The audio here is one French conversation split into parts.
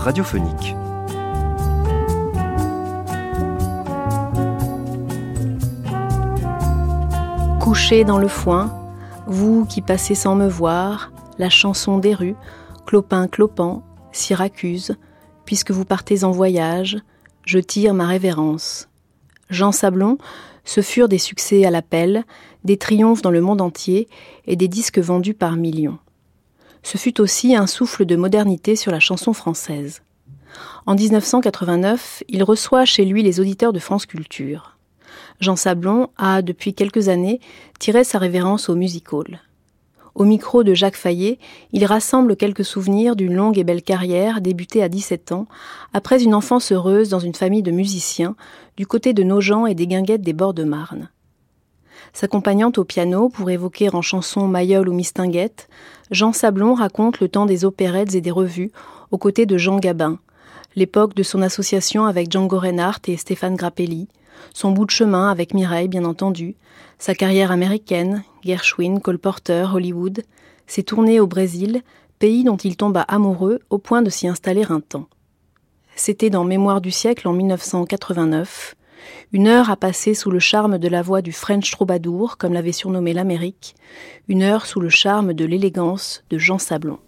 radiophonique. Couché dans le foin, vous qui passez sans me voir, la chanson des rues, clopin clopant, Syracuse, puisque vous partez en voyage, je tire ma révérence. Jean Sablon, ce furent des succès à l'appel, des triomphes dans le monde entier et des disques vendus par millions. Ce fut aussi un souffle de modernité sur la chanson française. En 1989, il reçoit chez lui les auditeurs de France Culture. Jean Sablon a, depuis quelques années, tiré sa révérence au music hall. Au micro de Jacques Fayet, il rassemble quelques souvenirs d'une longue et belle carrière débutée à 17 ans, après une enfance heureuse dans une famille de musiciens, du côté de Nogent et des guinguettes des bords de Marne. S'accompagnant au piano pour évoquer en chanson Mayol ou Mistinguette, Jean Sablon raconte le temps des opérettes et des revues aux côtés de Jean Gabin, l'époque de son association avec Django Reinhardt et Stéphane Grappelli, son bout de chemin avec Mireille bien entendu, sa carrière américaine, Gershwin, Cole Porter, Hollywood, ses tournées au Brésil, pays dont il tomba amoureux au point de s'y installer un temps. C'était dans Mémoire du siècle en 1989, une heure à passer sous le charme de la voix du French troubadour, comme l'avait surnommé l'Amérique, une heure sous le charme de l'élégance de Jean Sablon.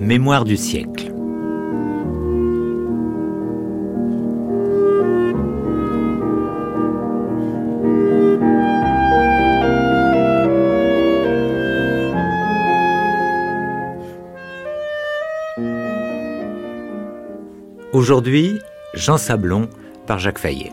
Mémoire du siècle. Aujourd'hui, Jean Sablon par Jacques Fayet.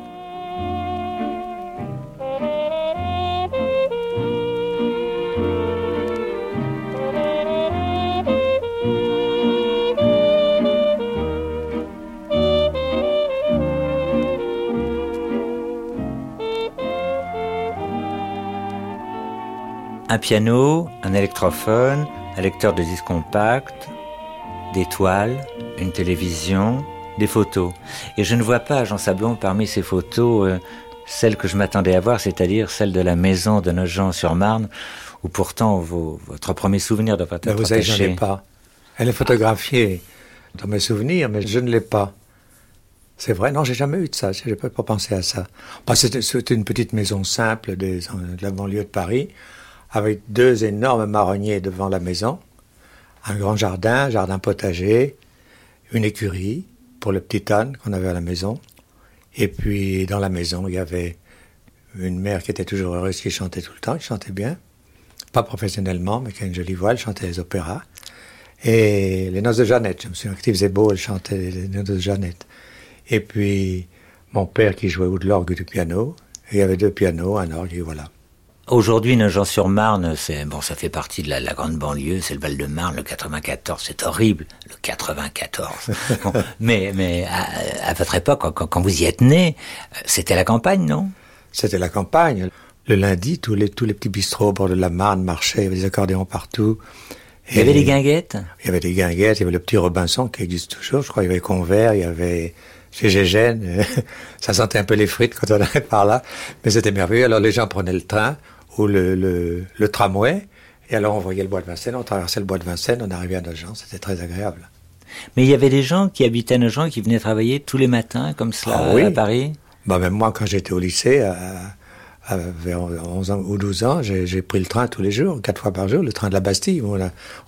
Un piano, un électrophone, un lecteur de disques compact, des toiles, une télévision, des photos. Et je ne vois pas, Jean Sablon, parmi ces photos, euh, celle que je m'attendais à voir, c'est-à-dire celle de la maison de Nogent-sur-Marne, où pourtant votre premier souvenir doit être ben Vous savez, je ne l'ai pas. Elle est photographiée dans mes souvenirs, mais je ne l'ai pas. C'est vrai, non, j'ai jamais eu de ça, je n'ai pas pensé à ça. Bah, C'était une petite maison simple de la banlieue de Paris, avec deux énormes marronniers devant la maison, un grand jardin, jardin potager, une écurie, pour le petit âne qu'on avait à la maison. Et puis dans la maison, il y avait une mère qui était toujours heureuse, qui chantait tout le temps, qui chantait bien. Pas professionnellement, mais qui a une jolie voix, elle chantait les opéras. Et les noces de Jeannette, je me souviens que Steve beau, elle chantait les noces de Jeannette. Et puis mon père qui jouait de l'orgue du piano. Il y avait deux pianos, un orgue, et voilà. Aujourd'hui, Nogent-sur-Marne, c'est bon, ça fait partie de la, grande banlieue, c'est le Val-de-Marne, le 94, c'est horrible, le 94. mais mais à, votre époque, quand, vous y êtes né, c'était la campagne, non? C'était la campagne. Le lundi, tous les tous les petits bistrots au bord de la Marne marchaient, il y avait des accordéons partout. il y avait des guinguettes? Il y avait des guinguettes, il y avait le petit Robinson qui existe toujours, je crois, il y avait Convert, il y avait chez Gégène, ça sentait un peu les frites quand on allait par là, mais c'était merveilleux. Alors les gens prenaient le train, ou le, le, tramway. Et alors on voyait le bois de Vincennes, on traversait le bois de Vincennes, on arrivait à Nogent, c'était très agréable. Mais il y avait des gens qui habitaient à Nogent qui venaient travailler tous les matins comme cela ah à Paris bah, Même moi, quand j'étais au lycée, à, vers 11 ans ou 12 ans, j'ai pris le train tous les jours, quatre fois par jour, le train de la Bastille. On,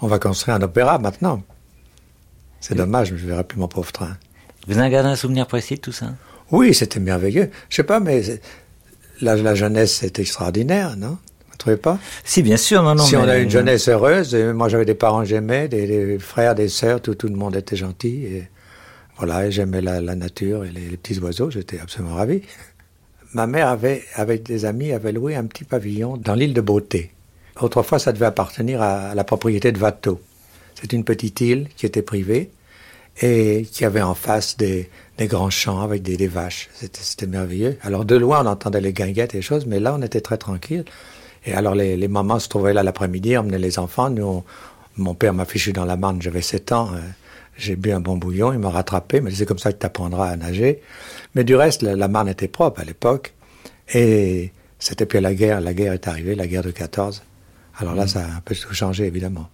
on va construire un opéra maintenant. C'est dommage, je ne verrai plus mon pauvre train. Vous en gardé un souvenir précis de tout ça? Oui, c'était merveilleux. Je sais pas, mais la, jeunesse, c'est extraordinaire, non? Vous ne trouvez pas? Si, bien sûr, non, non. Si on a une jeunesse heureuse, moi j'avais des parents que j'aimais, des, frères, des sœurs, tout, tout le monde était gentil. Et voilà, j'aimais la, nature et les, petits oiseaux, j'étais absolument ravi. Ma mère avait, avec des amis, avait loué un petit pavillon dans l'île de Beauté. Autrefois, ça devait appartenir à, la propriété de Watteau. C'est une petite île qui était privée et qui avait en face des, des grands champs avec des, vaches. C'était merveilleux. Alors de loin, on entendait les guinguettes et les choses, mais là, on était très tranquille. Et alors les, les mamans se trouvaient là l'après-midi, emmenaient les enfants. Nous, on- mon père m'a fichu dans la Marne, j'avais 7 ans. euh, J'ai bu un bon bouillon, il m'a rattrapé, il m'a dit c'est comme ça que tu apprendras à nager. Mais du reste, la, la Marne était propre à l'époque. Et c'était puis la guerre, la guerre est arrivée, la guerre de 14. Alors là, ça a un peu tout changé, évidemment.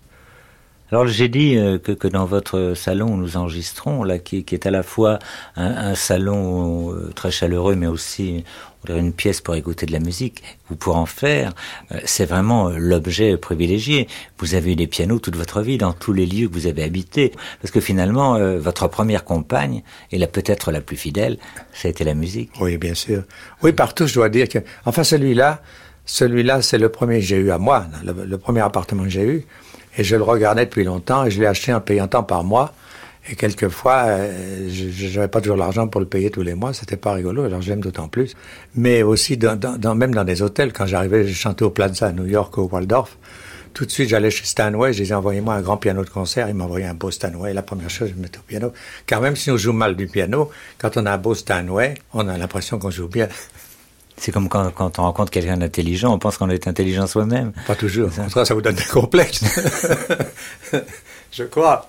Alors j'ai dit euh, que, que dans votre salon où nous enregistrons, là, qui, qui est à la fois un, un salon euh, très chaleureux, mais aussi on dirait une pièce pour écouter de la musique, ou pour en faire, euh, c'est vraiment l'objet privilégié. Vous avez eu des pianos toute votre vie dans tous les lieux que vous avez habités, parce que finalement, votre première compagne, et la peut-être la plus fidèle, ça a été la musique. Oui, bien sûr. Oui, partout, je dois dire que. Enfin, celui-là, celui-là, c'est le premier que j'ai eu à moi, le premier appartement que j'ai eu. Et je le regardais depuis longtemps et je l'ai acheté en payant tant par mois. Et quelquefois, euh, je n'avais pas toujours l'argent pour le payer tous les mois. C'était pas rigolo, alors je l'aime d'autant plus. Mais aussi, même dans des hôtels, quand j'arrivais, je chantais au Plaza à New York, au Waldorf. Tout de suite, j'allais chez Stanway, je disais, envoyez-moi un grand piano de concert. Il m'envoyait un beau Stanway. La première chose, je me mettais au piano. Car même si on joue mal du piano, quand on a un beau Stanway, on a l'impression qu'on joue bien. C'est comme quand, quand on rencontre quelqu'un d'intelligent, on pense qu'on est intelligent soi-même. Pas toujours. Ça. Vous donne des complexes. je crois.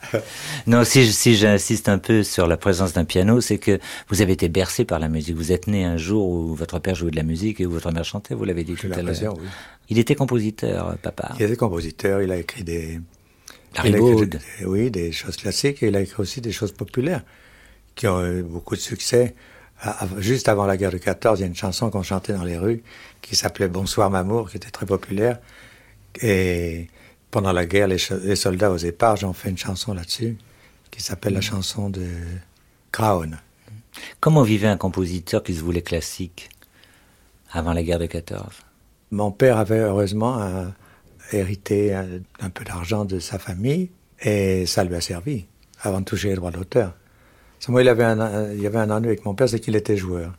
Non, si, si j'insiste un peu sur la présence d'un piano, c'est que vous avez été bercé par la musique. Vous êtes né un jour où votre père jouait de la musique et où votre mère chantait, vous l'avez dit tout à l'heure. oui. Il était compositeur, papa. Il était compositeur, il a écrit des... La il a écrit Ribaude. des- oui, des choses classiques, et il a écrit aussi des choses populaires qui ont eu beaucoup de succès. À- Juste avant la guerre de 14, il y a une chanson qu'on chantait dans les rues qui s'appelait Bonsoir Mamour, qui était très populaire. Et pendant la guerre, les, soldats aux éparges ont fait une chanson là-dessus qui s'appelle la chanson de Crown. Comment vivait un compositeur qui se voulait classique avant la guerre de 14 Mon père avait heureusement un- hérité un, un peu d'argent de sa famille et ça lui a servi avant de toucher les droits d'auteur. C'est Moi, il, avait un, il y avait un ennui avec mon père, c'est qu'il était joueur.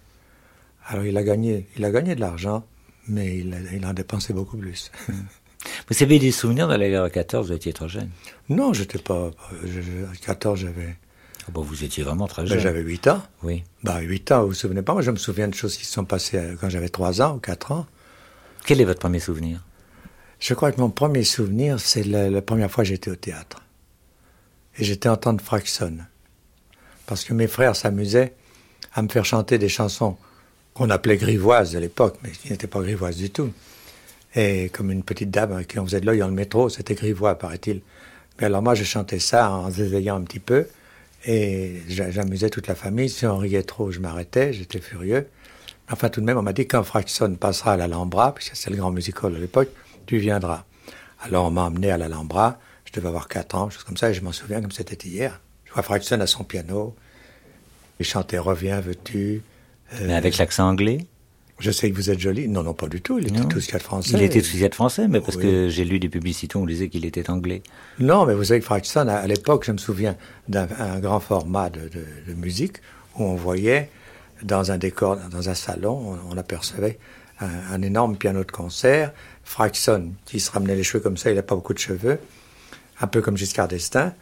Alors il a gagné, il a gagné de l'argent, mais il, a- il en dépensait beaucoup plus. Vous avez des souvenirs de la guerre de 14 Vous étiez trop jeune? non, j'étais pas. je- je- à 14, j'avais, Oh, bon, vous étiez vraiment très ben, jeune. j'avais 8 ans. Oui. Bah, 8 ans, vous vous souvenez pas? Moi, je me souviens de choses qui se sont passées euh, quand j'avais 3 ans ou 4 ans. Quel est votre premier souvenir? Je crois que mon premier souvenir, c'est la, la première fois que j'étais au théâtre. Et j'étais entendre Fraxon. Parce que mes frères s'amusaient à me faire chanter des chansons qu'on appelait grivoises à l'époque, mais qui n'étaient pas grivoises du tout. Et comme une petite dame à qui on faisait de l'œil dans le métro, c'était grivois, paraît-il. Mais alors moi, je chantais ça en zézayant un petit peu. Et j'a- j'amusais toute la famille. Si on riait trop, je m'arrêtais, j'étais furieux. Enfin, tout de même, on m'a dit quand Fraxon passera à l'Alhambra, puisque c'est le grand musical à l'époque, tu viendras. Alors, on m'a emmené à l'Alhambra. Je devais avoir 4 ans, chose comme ça, et je m'en souviens comme c'était hier. Je vois Fraxon à son piano. Il chantait Reviens, veux-tu? Euh, Mais avec l'accent anglais? Je sais que vous êtes joli. Non, non, pas du tout. Il était Non. tout ce qu'il y a de français. Il était tout de français, mais parce Oui. que j'ai lu des publicités où on disait qu'il était anglais. Non, mais vous savez que à, à l'époque, je me souviens d'un un grand format de, de- de musique où on voyait dans un décor, dans un salon, on, on apercevait un, un énorme piano de concert, Fraxon qui se ramenait les cheveux comme ça, il n'a pas beaucoup de cheveux, un peu comme Giscard d'Estaing,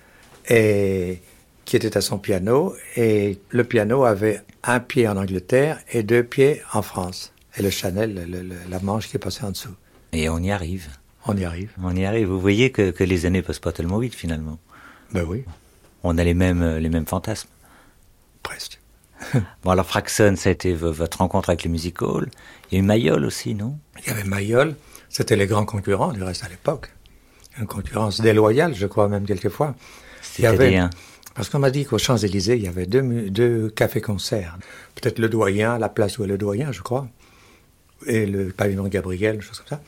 et qui était à son piano, et le piano avait un pied en Angleterre et deux pieds en France, et le Chanel, le- le- la manche qui est passée en dessous. Et on y arrive. On y arrive. On y arrive. Vous voyez que, que les années passent pas tellement vite finalement. Ben oui, On a les mêmes, euh, les mêmes fantasmes. presque. Bon, alors Fraxon, ça a été votre rencontre avec les music halls. Il y a eu Mayol aussi, non? Il y avait Mayol, c'était les grands concurrents du reste à l'époque. Une concurrence déloyale, je crois même quelquefois. Il y avait, parce qu'on m'a dit qu'aux Champs-Élysées, il y avait deux, cafés-concerts. Peut-être le Doyen, la place où est le Doyen, je crois, et le pavillon Gabriel, une chose comme ça.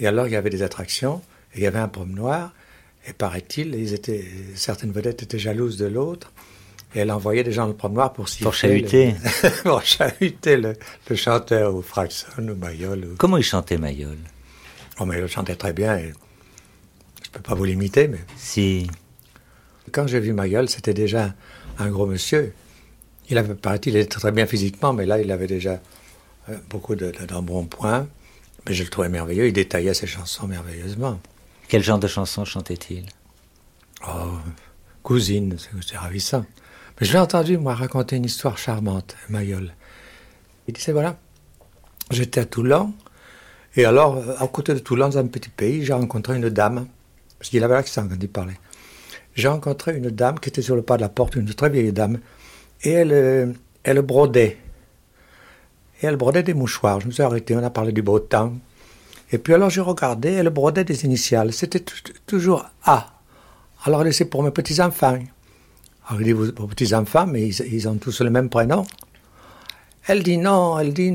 Et alors, il y avait des attractions, et il y avait un promenoir, et paraît-il, ils étaient, certaines vedettes étaient jalouses de l'autre, et elle envoyait des gens dans le promenoir pour siffler. Pour chahuter. le- pour chahuter le, le chanteur, ou Fraxon, ou Mayol. Ou... Comment il chantait Mayol? Oh, Mayol chantait très bien, et je peux pas vous l'imiter, mais Si. Quand j'ai vu Mayol, c'était déjà un gros monsieur. Il avait, paraît-il, était très bien physiquement, mais là, il avait déjà euh, beaucoup de- de- d'embonpoint. Mais je le trouvais merveilleux. Il détaillait ses chansons merveilleusement. Quel genre de chanson chantait-il? Oh, cousine, c'est ravissant. Mais je l'ai entendu, moi, raconter une histoire charmante, Mayol. Il disait, voilà, j'étais à Toulon, Et alors, à côté de Toulon, dans un petit pays, j'ai rencontré une dame, parce qu'il avait l'accent quand il parlait. J'ai rencontré une dame qui était sur le pas de la porte, une très vieille dame, et elle, euh, elle brodait. Et elle brodait des mouchoirs. Je me suis arrêté, on a parlé du beau temps. Et puis alors j'ai regardé, elle brodait des initiales. C'était toujours A. Alors c'est pour mes petits-enfants. Alors il dit, vos petits-enfants, mais ils, ont tous le même prénom. Elle dit non, elle dit,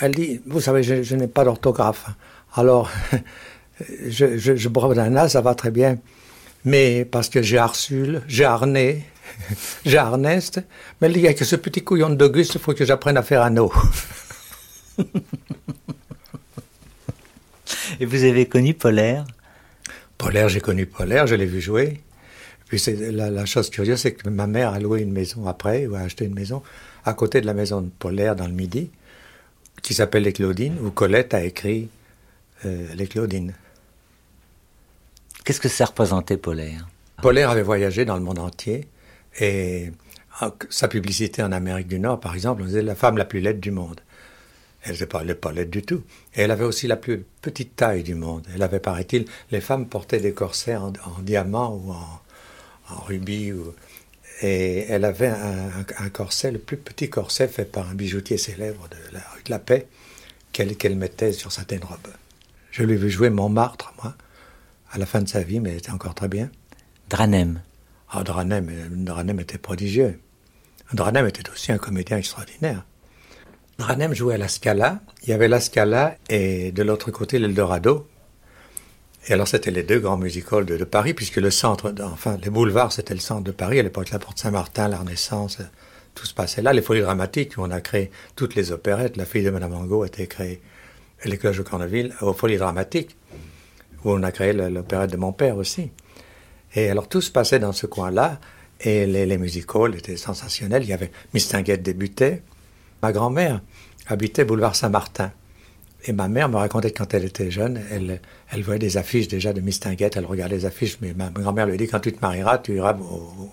elle dit vous savez, je, n'ai pas d'orthographe. Alors, je, je, je brode un A, ça va très bien. Mais parce que j'ai Arsule, j'ai Arné, j'ai Ernest, mais il y a que ce petit couillon d'Auguste, il faut que j'apprenne à faire un O. Et vous avez connu Polaire? Polaire, j'ai connu Polaire, je l'ai vu jouer. Puis la, la, chose curieuse, c'est que ma mère a loué une maison après, ou a acheté une maison, à côté de la maison de Polaire dans le Midi, qui s'appelle Les Claudines, où Colette a écrit euh, Les Claudines. Qu'est-ce que ça représentait Polaire? Polaire avait voyagé dans le monde entier et ah, sa publicité en Amérique du Nord, par exemple, on disait la femme la plus laide du monde. Elle n'était pas, pas laide du tout. Et elle avait aussi la plus petite taille du monde. Elle avait, paraît-il, les femmes portaient des corsets en, diamant ou en, rubis. et elle avait un, corset, le plus petit corset fait par un bijoutier célèbre de la rue de la Paix, qu'elle mettait sur sa robe. Je lui ai vu jouer Montmartre, moi, à la fin de sa vie, mais elle était encore très bien. Dranem. Ah, Dranem, Dranem était prodigieux. Dranem était aussi un comédien extraordinaire. Dranem jouait à la Scala. Il y avait la Scala et de l'autre côté l'Eldorado. Et alors c'était les deux grands musicals de, Paris, puisque le centre, enfin les boulevards, c'était le centre de Paris. À l'époque, la Porte Saint-Martin, la Renaissance, tout se passait là. Les Folies dramatiques, où on a créé toutes les opérettes. La fille de Madame Angot a été créée, et les cloches de Corneville, aux Folies dramatiques, où on a créé l'opérette de mon père aussi. Et alors tout se passait dans ce coin-là, et les, les étaient sensationnels. Il y avait Mistinguette débutait. Ma grand-mère habitait boulevard Saint-Martin. Et ma mère me racontait que quand elle était jeune, elle, voyait des affiches déjà de Mistinguette, elle regardait les affiches, mais ma grand-mère lui dit quand tu te marieras, tu iras au,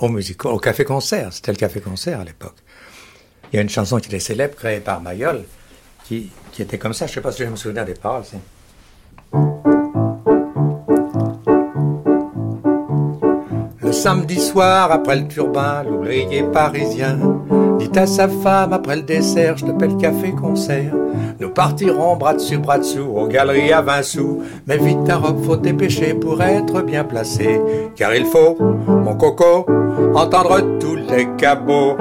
au, au café-concert. C'était le café-concert à l'époque. Il y a une chanson qui était célèbre, créée par Mayol, qui, qui était comme ça. Je ne sais pas si je me souviens des paroles. Samedi soir après le turbin, l'ouvrier parisien dit à sa femme après le dessert, je t'appelle café-concert. Nous partirons bras dessus, bras dessous, aux galeries à 20 sous. Mais vite ta robe, faut dépêcher pour être bien placé. Car il faut, mon coco, entendre tous les cabots.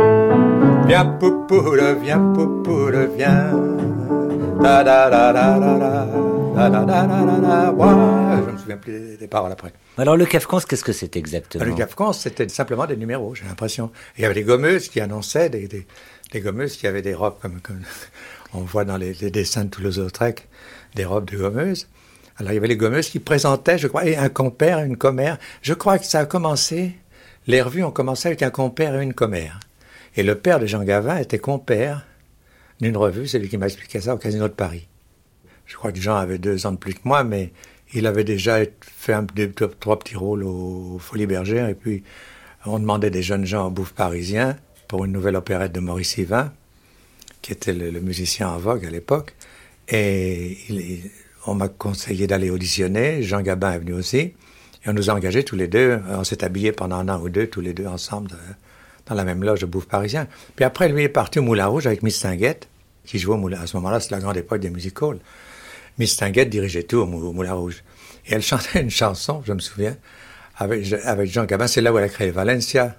Viens poupoule, viens poupoule, viens. Da da da da da. Je ne me souviens plus des, paroles après. Alors le CAFCONS, qu'est-ce que c'était exactement? Le CAFCONS, c'était simplement des numéros, j'ai l'impression. Il y avait des gommeuses qui annonçaient, des, des, gommeuses qui avaient des robes comme, on voit dans les, dessins de Toulouse-Lautrec, des robes de gommeuses. Alors il y avait les gommeuses qui présentaient, je crois, et un compère une commère. Je crois que ça a commencé, les revues ont commencé avec un compère et une commère. Et le père de Jean Gavin était compère d'une revue, c'est lui qui m'a expliqué ça au Casino de Paris. Je crois que Jean avait deux ans de plus que moi, mais il avait déjà fait un, deux, trois petits rôles aux Folies Bergères. Et puis, on demandait des jeunes gens au bouffe parisien pour une nouvelle opérette de Maurice Yvain, qui était le, musicien en vogue à l'époque. Et on m'a conseillé d'aller auditionner. Jean Gabin est venu aussi. Et on nous a engagés tous les deux. On s'est habillés pendant un an ou deux, tous les deux ensemble, dans la même loge de bouffe parisien. Puis après, lui est parti au Moulin Rouge avec Miss Tinguette, qui jouait au Moulin. À ce moment-là, c'est la grande époque des musicals. Miss Tinguette dirigeait tout au, Moulin Rouge. Et elle chantait une chanson, je me souviens, avec, Jean Gabin. C'est là où elle a créé Valencia.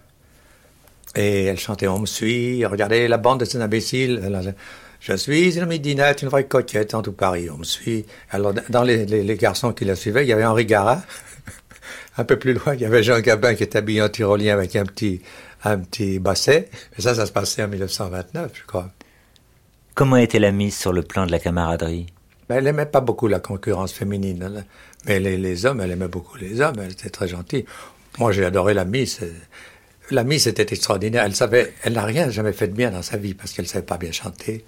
Et elle chantait On me suit, regardez la bande de ces imbéciles. Je suis une midinette, une vraie coquette en tout Paris, on me suit. Alors, dans les, garçons qui la suivaient, il y avait Henri Garat. un peu plus loin, il y avait Jean Gabin qui était habillé en tyrolien avec un petit, un petit basset. Et ça, ça se passait en 1929, je crois. Comment était la mise sur le plan de la camaraderie? Elle n'aimait pas beaucoup la concurrence féminine. Mais les, hommes, elle aimait beaucoup les hommes. Elle était très gentille. Moi, j'ai adoré la Miss. La Miss était extraordinaire. Elle savait, elle n'a rien jamais fait de bien dans sa vie parce qu'elle ne savait pas bien chanter.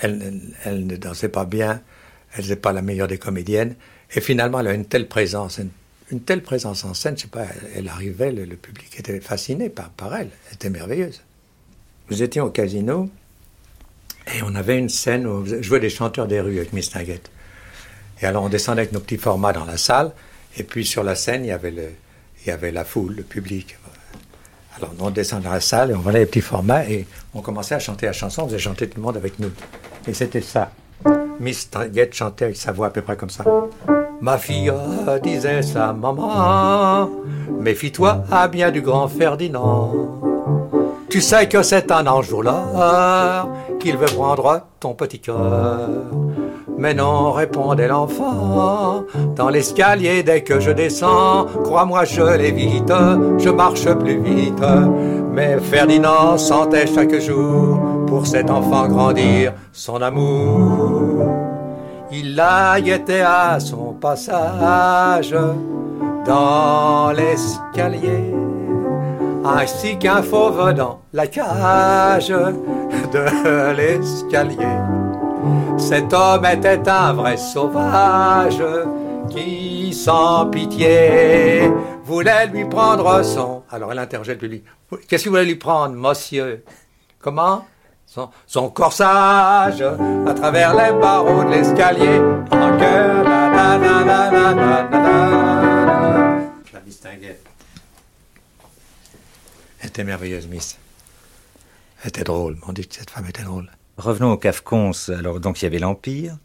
Elle, elle, ne dansait pas bien. Elle n'était pas la meilleure des comédiennes. Et finalement, elle a une telle présence, une, telle présence en scène. Je sais pas, elle, arrivait, le, public était fasciné par, par elle. Elle était merveilleuse. Nous étions au casino Et on avait une scène où je jouais des chanteurs des rues avec Miss Nugget. Et alors on descendait avec nos petits formats dans la salle, et puis sur la scène, il y avait, le, il y avait la foule, le public. Alors on descendait dans la salle, et on voyait les petits formats, et on commençait à chanter la chanson, on faisait chanter tout le monde avec nous. Et c'était ça. Miss Nugget chantait avec sa voix à peu près comme ça. Ma fille disait sa maman, méfie-toi à bien du grand Ferdinand. Tu sais que c'est un ange qu'il veut prendre ton petit cœur. Mais non, répondait l'enfant, dans l'escalier dès que je descends, crois-moi, je l'évite, je marche plus vite. Mais Ferdinand sentait chaque jour pour cet enfant grandir son amour. Il a été à son passage dans l'escalier ainsi qu'un fauve dans la cage de l'escalier. Cet homme était un vrai sauvage qui, sans pitié, voulait lui prendre son. Alors elle interrogeait public. Qu'est-ce qu'il voulait lui prendre, monsieur? Comment? Son, son, corsage à travers les barreaux de l'escalier. En cœur, la distinguait. Était merveilleuse, Miss. Elle était drôle. On dit que cette femme était drôle. Revenons au Cafcons. Alors, donc, il y avait l'Empire,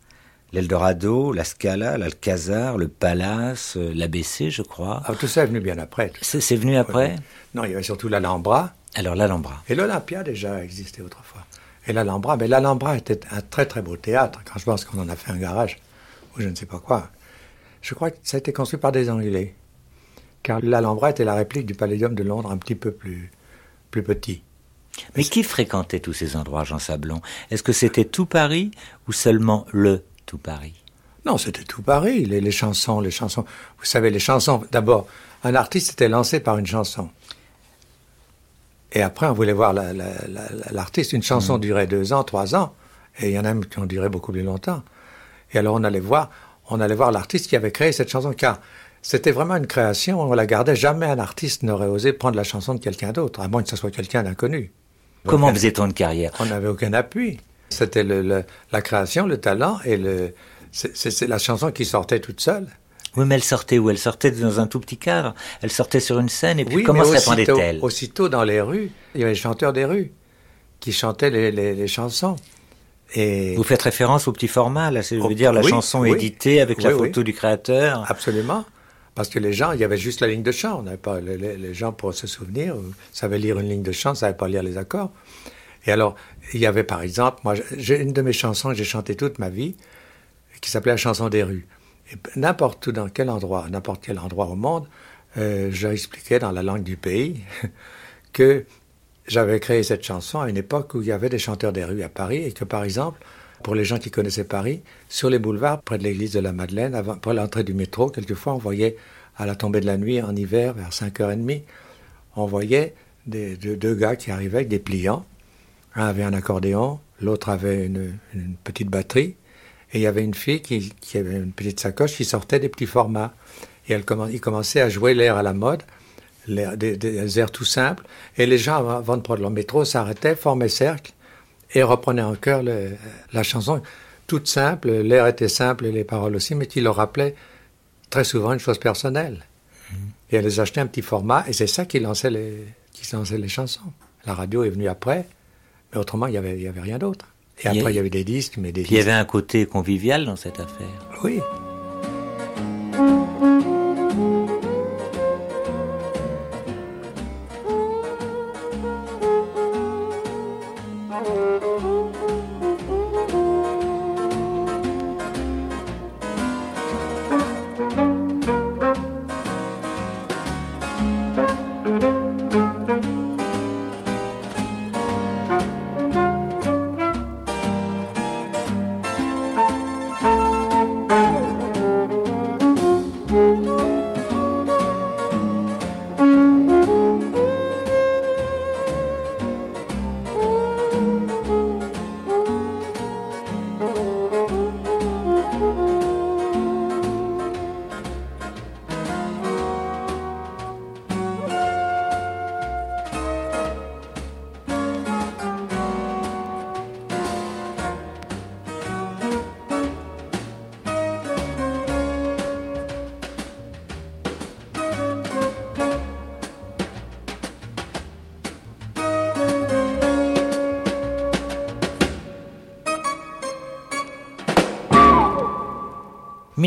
l'Eldorado, la Scala, l'Alcazar, le Palace, euh, l'ABC, je crois. Ah, tout ça est venu bien après. C'est venu après Non, il y avait surtout l'Alhambra. Alors, l'Alhambra. Et l'Olympia, déjà, existait autrefois. Et l'Alhambra, mais l'Alhambra était un très très beau théâtre. Quand je pense qu'on en a fait un garage, ou je ne sais pas quoi. Je crois que ça a été construit par des Anglais car l'Alhambra était la réplique du Palais de Londres un petit peu plus, plus petit. Mais qui fréquentait tous ces endroits, Jean Sablon? Est-ce que c'était tout Paris ou seulement le tout Paris? Non, c'était tout Paris. Les, chansons, les chansons. Vous savez, les chansons. D'abord, un artiste était lancé par une chanson. Et après, on voulait voir l'artiste. Une chanson mmh. durait deux ans, trois ans. Et il y en a même qui ont duré beaucoup plus longtemps. Et alors, on allait voir, on allait voir l'artiste qui avait créé cette chanson. Car c'était vraiment une création, on la gardait. Jamais un artiste n'aurait osé prendre la chanson de quelqu'un d'autre, à moins que ce soit quelqu'un d'inconnu. Comment faisait-on une carrière? On n'avait aucun appui. C'était la création, le talent et le, c'est la chanson qui sortait toute seule. Oui, mais elle sortait où? Elle sortait dans un tout petit cadre. Elle sortait sur une scène et puis comment se répandait-elle? Aussitôt dans les rues, il y avait les chanteurs des rues qui chantaient les, chansons. Et... Vous faites référence au petit format, là, je veux dire la chanson éditée avec la photo du créateur. Absolument. Parce que les gens, il y avait juste la ligne de chant. On n'avait pas, les, gens, pour se souvenir, euh, savaient lire une ligne de chant, ne savaient pas lire les accords. Et alors, il y avait par exemple, moi, j'ai une de mes chansons que j'ai chantée toute ma vie, qui s'appelait La chanson des rues. Et n'importe où, dans quel endroit, n'importe quel endroit au monde, euh, j'expliquais dans la langue du pays que j'avais créé cette chanson à une époque où il y avait des chanteurs des rues à Paris et que, par exemple, pour les gens qui connaissaient Paris, sur les boulevards, près de l'église de la Madeleine, avant, pour l'entrée du métro, quelquefois on voyait, à la tombée de la nuit, en hiver, vers 5h30, on voyait deux, gars qui arrivaient avec des pliants. Un avait un accordéon, l'autre avait une, petite batterie, et il y avait une fille qui, avait une petite sacoche qui sortait des petits formats. Et elle il commençait à jouer l'air à la mode, des, des, airs tout simples, et les gens, avant de prendre leur métro, s'arrêtaient, formaient cercle, et reprenait en chœur la chanson, toute simple, l'air était simple et les paroles aussi, mais qui leur rappelait très souvent une chose personnelle. Mm. Et elle les achetait un petit format, et c'est ça qui lançait, les, qui lançait les chansons. La radio est venue après, mais autrement, il n'y avait, y avait rien d'autre. Et après, il y avait des disques, mais des Il y avait un côté convivial dans cette affaire. Oui.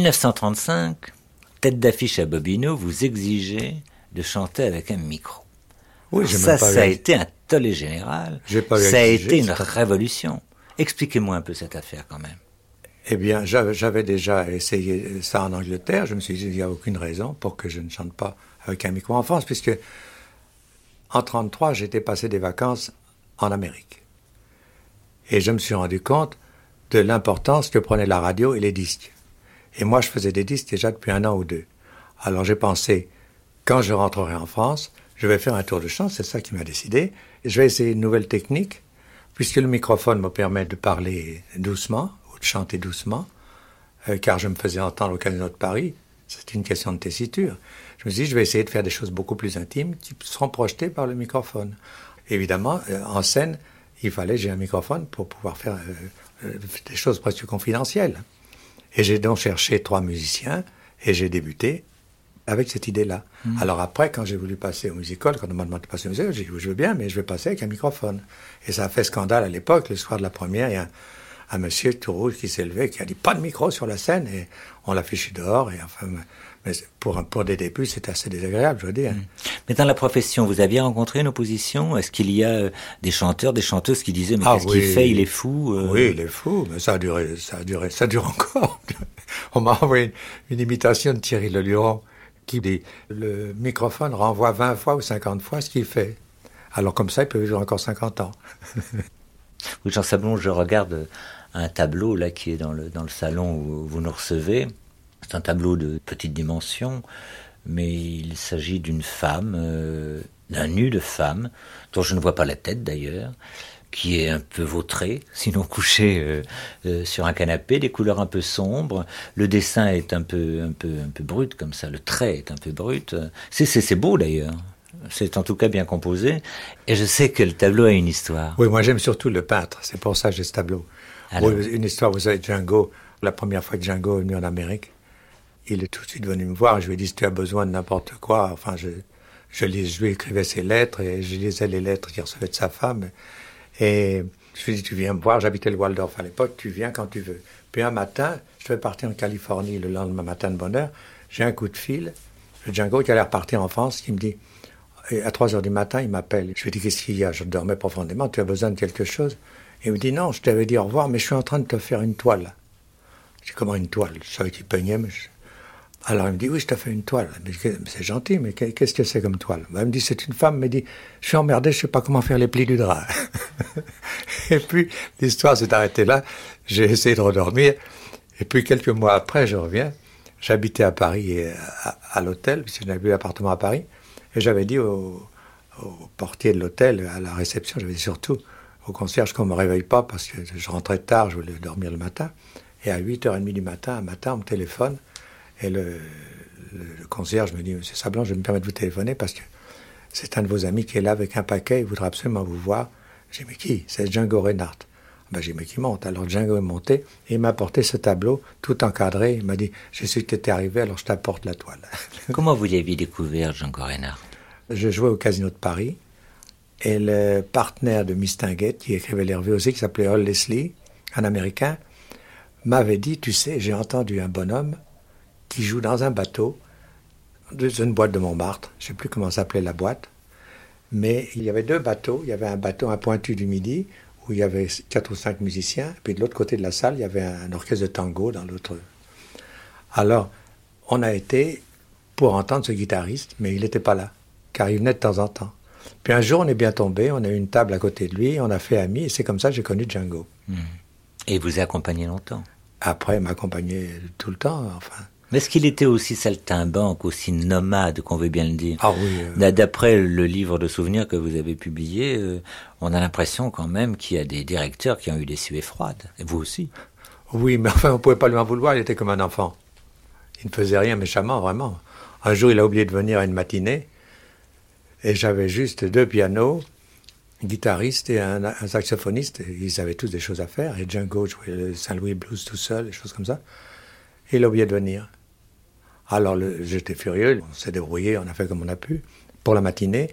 1935, tête d'affiche à Bobino, vous exigez de chanter avec un micro. Oui, ça, pas ça a été un tollé général. Pas ça a été une révolution. Expliquez-moi un peu cette affaire quand même. Eh bien, j'avais déjà essayé ça en Angleterre. Je me suis dit, il n'y a aucune raison pour que je ne chante pas avec un micro en France, puisque en 1933, j'étais passé des vacances en Amérique. Et je me suis rendu compte de l'importance que prenait la radio et les disques. Et moi, je faisais des disques déjà depuis un an ou deux. Alors j'ai pensé, quand je rentrerai en France, je vais faire un tour de chant, c'est ça qui m'a décidé. Je vais essayer une nouvelle technique, puisque le microphone me permet de parler doucement, ou de chanter doucement, euh, car je me faisais entendre au Casino de Paris, c'est une question de tessiture. Je me suis dit, je vais essayer de faire des choses beaucoup plus intimes qui seront projetées par le microphone. Évidemment, euh, en scène, il fallait j'ai un microphone pour pouvoir faire euh, des choses presque confidentielles. Et j'ai donc cherché trois musiciens et j'ai débuté avec cette idée-là. Alors après, quand j'ai voulu passer au musical, quand on m'a demandé de passer au musical, j'ai dit, je veux bien, mais je vais passer avec un microphone. Et ça a fait scandale à l'époque. Le soir de la première, il y a un, un monsieur tout rouge qui s'est levé, qui a dit, pas de micro sur la scène, et on l'a fichu dehors. Et enfin, mais pour, pour des débuts, c'est assez désagréable, je veux dire. Mais dans la profession, vous aviez rencontré une opposition? Est-ce qu'il y a euh, des chanteurs, des chanteuses qui disaient mais Ah qu'est-ce oui. qu'il fait? Il est fou euh, Oui, il est fou, mais ça a duré, ça a duré, ça dure encore. On m'a envoyé une, une imitation de Thierry Leluron qui dit le microphone renvoie 20 fois ou 50 fois ce qu'il fait. Alors comme ça, il peut vivre encore 50 ans. Oui, Jean Sablon, je regarde un tableau là qui est dans le, dans le salon où vous nous recevez. C'est un tableau de petite dimension, mais il s'agit d'une femme, euh, d'un nu de femme, dont je ne vois pas la tête d'ailleurs, qui est un peu vautrée, sinon couchée euh, euh, sur un canapé, des couleurs un peu sombres. Le dessin est un peu, un peu, un peu brut comme ça, le trait est un peu brut. C'est, c'est, c'est beau d'ailleurs. C'est en tout cas bien composé. Et je sais que le tableau a une histoire. Oui, moi j'aime surtout le peintre, c'est pour ça que j'ai ce tableau. Alors Oui, une histoire, vous savez, Django, la première fois que Django est venu en Amérique, il est tout de suite venu me voir, je lui ai dit si tu as besoin de n'importe quoi, enfin je, lis- je lui écrivais ses lettres et je lisais les lettres qu'il recevait de sa femme. Et je lui ai dit tu viens me voir, j'habitais le Waldorf à l'époque, tu viens quand tu veux. Puis un matin, je devais partir en Californie le lendemain matin de bonne heure, j'ai un coup de fil, le Django qui allait repartir en France, qui me dit à 3 heures du matin, il m'appelle. Je lui dis Qu'est-ce qu'il y a? Je dormais profondément. Tu as besoin de quelque chose? Il me dit Non, je t'avais dit au revoir, mais je suis en train de te faire une toile. Dis Comment une toile? Je savais qu'il peignait. Mais je- Alors il me dit Oui, je t'ai fait une toile. Mais c'est gentil, mais qu'est- qu'est-ce que c'est comme toile? Il me dit C'est une femme. Me dit Je suis emmerdé, je sais pas comment faire les plis du drap. et puis l'histoire s'est arrêtée là. J'ai essayé de redormir. Et puis quelques mois après, je reviens. J'habitais à Paris, et à, l'hôtel, puisque je n'avais plus d'appartement à Paris. Et j'avais dit au, au portier de l'hôtel, à la réception, j'avais dit surtout au concierge qu'on ne me réveille pas parce que je rentrais tard, je voulais dormir le matin. Et à 8h30 du matin, un matin, on me téléphone. Et le, concierge me dit Monsieur Sablon, je vais me permettre de vous téléphoner parce que c'est un de vos amis qui est là avec un paquet, il voudrait absolument vous voir. J'ai dit Mais qui? C'est Django Reinhardt. Ben, j'ai dit, mais qui monte? Alors Django est monté et il m'a apporté ce tableau tout encadré. Il m'a dit, je sais que tu étais arrivé, alors je t'apporte la toile. Comment vous l'aviez découvert, Jean Reinhardt? Je jouais au Casino de Paris et le partenaire de Mistinguett, qui écrivait les revues aussi, qui s'appelait Hall Leslie, un Américain, m'avait dit, tu sais, j'ai entendu un bonhomme qui joue dans un bateau, dans une boîte de Montmartre, je ne sais plus comment s'appelait la boîte, mais il y avait deux bateaux, il y avait un bateau, un pointu du midi, où il y avait quatre ou cinq musiciens, puis de l'autre côté de la salle, il y avait un orchestre de tango dans l'autre. Alors, on a été pour entendre ce guitariste, mais il n'était pas là, car il venait de temps en temps. Puis un jour, on est bien tombé, on a eu une table à côté de lui, on a fait ami, et c'est comme ça que j'ai connu Django. Et il vous a accompagné longtemps? Après, il m'accompagnait tout le temps, enfin. Mais est-ce qu'il était aussi saltimbanque, aussi nomade, qu'on veut bien le dire Ah oui. euh, D'après le livre de souvenirs que vous avez publié, euh, on a l'impression quand même qu'il y a des directeurs qui ont eu des suées froides. Et vous aussi. Oui, mais enfin, on ne pouvait pas lui en vouloir, il était comme un enfant. Il ne faisait rien méchamment, vraiment. Un jour, il a oublié de venir à une matinée, et j'avais juste deux pianos, un guitariste et un, un saxophoniste. Et Ils avaient tous des choses à faire, et Django jouait le Saint-Louis Blues tout seul, des choses comme ça. Et il a oublié de venir. Alors, j'étais furieux, on s'est débrouillé, on a fait comme on a pu, pour la matinée.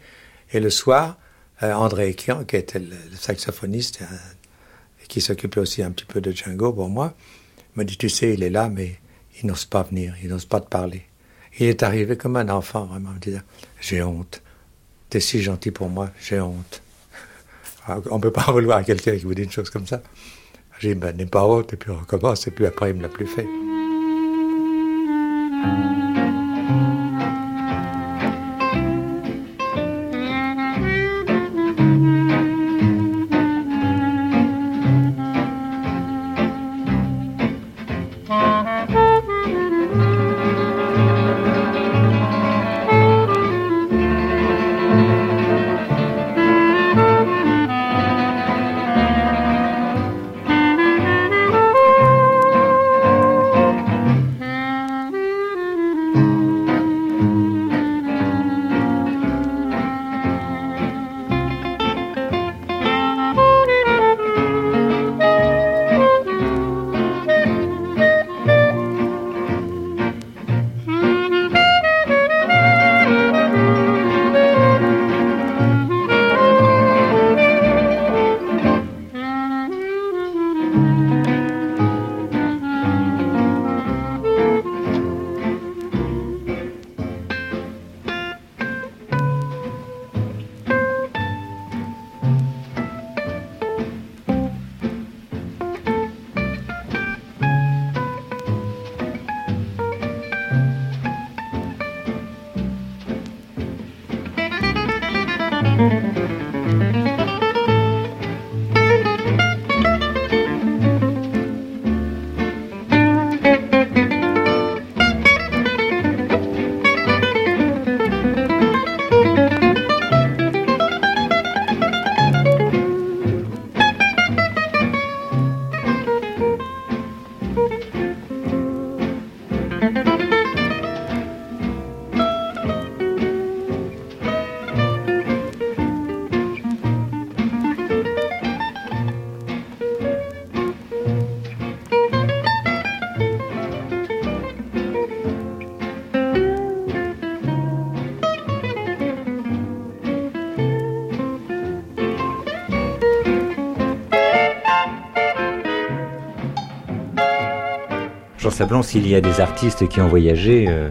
Et le soir, euh, André Ekian, qui était le, saxophoniste, euh, et qui s'occupait aussi un petit peu de Django pour moi, me dit, tu sais, il est là, mais il n'ose pas venir, il n'ose pas te parler. Il est arrivé comme un enfant, vraiment, me disant J'ai honte. T'es si gentil pour moi, j'ai honte. On ne peut pas vouloir à quelqu'un qui vous dit une chose comme ça. J'ai dit Ben, n'aie pas honte, et puis on recommence, et puis après, il ne me l'a plus fait. Mm-hmm. S'il y a des artistes qui ont voyagé, euh,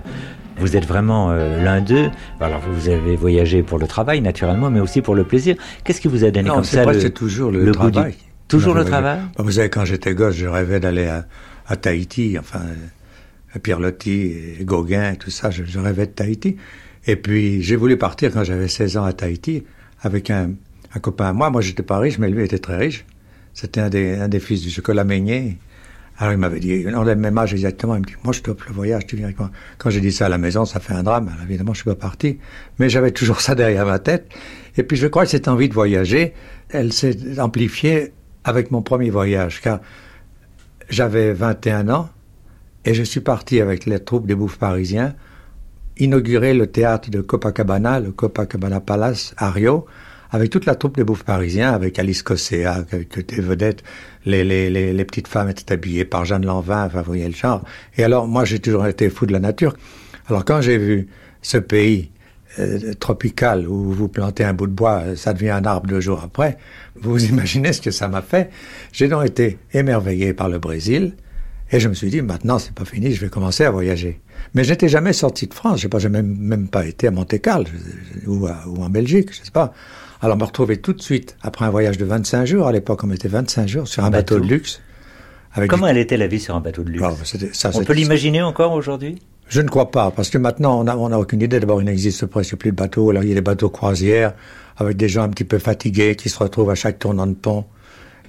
vous êtes vraiment euh, l'un d'eux. Alors vous avez voyagé pour le travail naturellement, mais aussi pour le plaisir. Qu'est-ce qui vous a donné comme ça le, c'est toujours le, travail. Toujours le travail. vous savez, quand j'étais gosse, je rêvais d'aller à, Tahiti, enfin à et Gauguin et tout ça. Je, rêvais de Tahiti. Et puis j'ai voulu partir quand j'avais 16 ans à Tahiti avec un, copain à moi. Moi, j'étais pas riche, mais lui était très riche. C'était un des, un des fils du chocolat meignet. Alors il m'avait dit, on a le même âge exactement, il me dit, moi je t'offre le voyage, tu viens avec moi. Quand j'ai dit ça à la maison, ça fait un drame, Alors, évidemment je suis pas parti, mais j'avais toujours ça derrière ma tête. Et puis je crois que cette envie de voyager, elle s'est amplifiée avec mon premier voyage, car j'avais 21 ans, et je suis parti avec les troupes des bouffes parisiens inaugurer le théâtre de Copacabana, le Copacabana Palace à Rio, avec toute la troupe des bouffes parisiens, avec Alice Cossea, avec des vedettes, les, les, les, les, petites femmes étaient habillées par Jeanne Lanvin, enfin, vous voyez le genre. Et alors, moi, j'ai toujours été fou de la nature. Alors, quand j'ai vu ce pays euh, tropical où vous plantez un bout de bois, ça devient un arbre deux jours après, vous imaginez ce que ça m'a fait. J'ai donc été émerveillé par le Brésil, et je me suis dit, maintenant, c'est pas fini, je vais commencer à voyager. Mais je n'étais jamais sorti de France, je n'ai même, même pas été à Monte-Carlo ou, ou en Belgique, je sais pas. Alors, me retrouver tout de suite, après un voyage de 25 jours, à l'époque on était 25 jours, sur un, bateau. de luxe. Avec Comment elle était la vie sur un bateau de luxe On peut l'imaginer encore aujourd'hui? Je ne crois pas, parce que maintenant on n'a on a aucune idée. D'abord, il n'existe presque plus de bateaux. Alors, il y a des bateaux croisières, avec des gens un petit peu fatigués, qui se retrouvent à chaque tournant de pont.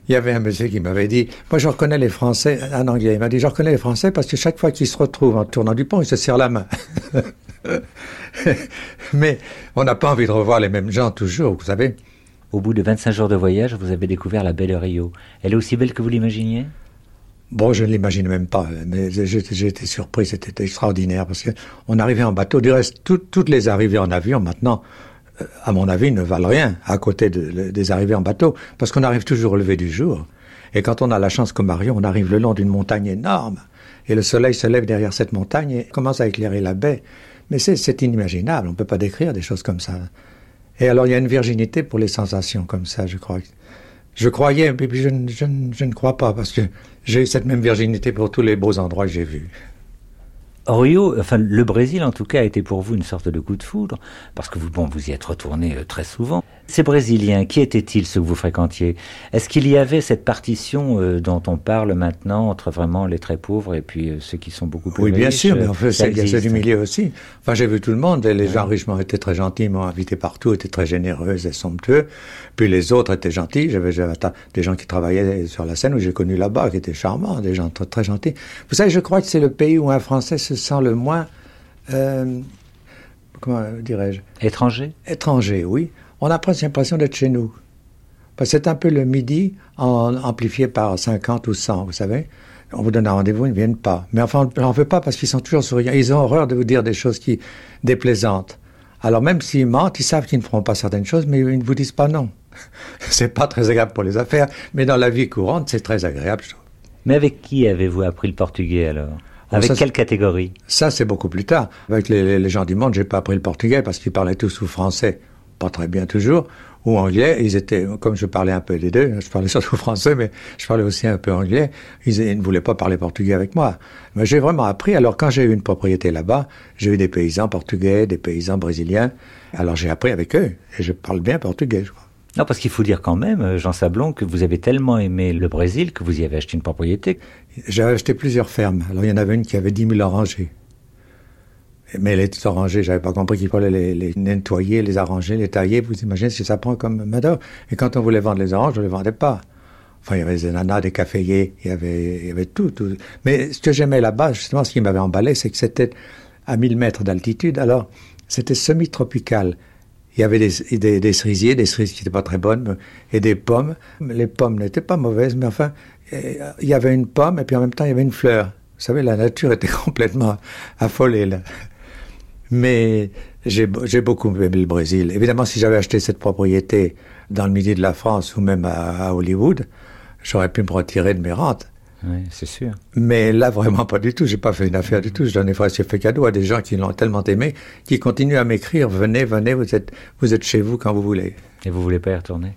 Il y avait un monsieur qui m'avait dit, moi je reconnais les Français, un Anglais, il m'a dit, je reconnais les Français parce que chaque fois qu'ils se retrouvent en tournant du pont, ils se serrent la main. Mais on n'a pas envie de revoir les mêmes gens toujours, vous savez. Au bout de 25 jours de voyage, vous avez découvert la belle Rio. Elle est aussi belle que vous l'imaginiez? Bon, je ne l'imagine même pas, mais j'ai été surpris, c'était extraordinaire, parce qu'on arrivait en bateau. Du reste, toutes les arrivées en avion, maintenant, euh, à mon avis, ne valent rien à côté des arrivées en bateau, parce qu'on arrive toujours au lever du jour. Et quand on a la chance comme Marion, on arrive le long d'une montagne énorme, et le soleil se lève derrière cette montagne et commence à éclairer la baie. Mais c'est inimaginable, on ne peut pas décrire des choses comme ça. Et alors il y a une virginité pour les sensations comme ça, je crois. Je croyais, puis je, je, je ne crois pas, parce que j'ai eu cette même virginité pour tous les beaux endroits que j'ai vus. Rio, enfin le Brésil en tout cas a été pour vous une sorte de coup de foudre parce que vous bon vous y êtes retourné euh, très souvent. Ces Brésiliens, qui étaient-ils ceux que vous fréquentiez? Est-ce qu'il y avait cette partition euh, dont on parle maintenant entre vraiment les très pauvres et puis euh, ceux qui sont beaucoup plus Oui, bien riches, sûr, mais en fait, ça c'est- il y a existe du milieu aussi. Enfin, j'ai vu tout le monde, les gens richement étaient très gentils, ils m'ont invité partout, étaient très généreux et somptueux. Puis les autres étaient gentils. J'avais des gens qui travaillaient sur la scène où j'ai connu là-bas, qui étaient charmants, des gens très, très gentils. Vous savez, je crois que c'est le pays où un Français se sent le moins, euh, comment dirais-je, Étrangers étranger, oui. On a presque l'impression d'être chez nous. C'est un peu le midi en, amplifié par 50 ou 100, vous savez. On vous donne un rendez-vous, ils ne viennent pas. Mais enfin, on n'en veut pas parce qu'ils sont toujours souriants. Ils ont horreur de vous dire des choses qui déplaisantes. Alors même s'ils mentent, ils savent qu'ils ne feront pas certaines choses, mais ils ne vous disent pas non. c'est pas très agréable pour les affaires, mais dans la vie courante, c'est très agréable. je trouve. Mais avec qui avez-vous appris le portugais alors? Oh, Avec ça, quelle catégorie? Ça, c'est beaucoup plus tard. Avec les, les- gens du monde, j'ai pas appris le portugais parce qu'ils parlaient tous ou français, pas très bien toujours, ou anglais. Ils étaient, comme je parlais un peu des deux, je parlais surtout français, mais je parlais aussi un peu anglais. Ils, ils ne voulaient pas parler portugais avec moi. Mais j'ai vraiment appris. Alors, quand j'ai eu une propriété là-bas, j'ai eu des paysans portugais, des paysans brésiliens. Alors, j'ai appris avec eux et je parle bien portugais, je crois. Non, parce qu'il faut dire quand même, euh, Jean Sablon, que vous avez tellement aimé le Brésil que vous y avez acheté une propriété. J'avais acheté plusieurs fermes. Alors, il y en avait une qui avait 10 000 orangers. Mais les orangers, j'avais pas compris qu'il fallait les, nettoyer, les arranger, les tailler. Vous imaginez ce que ça prend comme main Et quand on voulait vendre les oranges, on les vendait pas. Enfin, il y avait des ananas, des caféiers, il y avait, il y avait tout, tout. Mais ce que j'aimais là-bas, justement, ce qui m'avait emballé, c'est que c'était à 1000 mètres d'altitude. Alors, c'était semi-tropical. Il y avait des, des, des cerisiers, des cerises qui n'étaient pas très bonnes, et des pommes. Les pommes n'étaient pas mauvaises, mais enfin, il y avait une pomme et puis en même temps, il y avait une fleur. Vous savez, la nature était complètement affolée, là. Mais j'ai be- j'ai beaucoup aimé le Brésil. Évidemment, si j'avais acheté cette propriété dans le midi de la France ou même à, à Hollywood, j'aurais pu me retirer de mes rentes. Oui, c'est sûr. Mais là, vraiment pas du tout. J'ai pas fait une affaire du tout. Je donnais presque fait cadeau à des gens qui l'ont tellement aimé, qui continuent à m'écrire. Venez, venez, vous êtes, vous êtes chez vous quand vous voulez. Et vous voulez pas y retourner?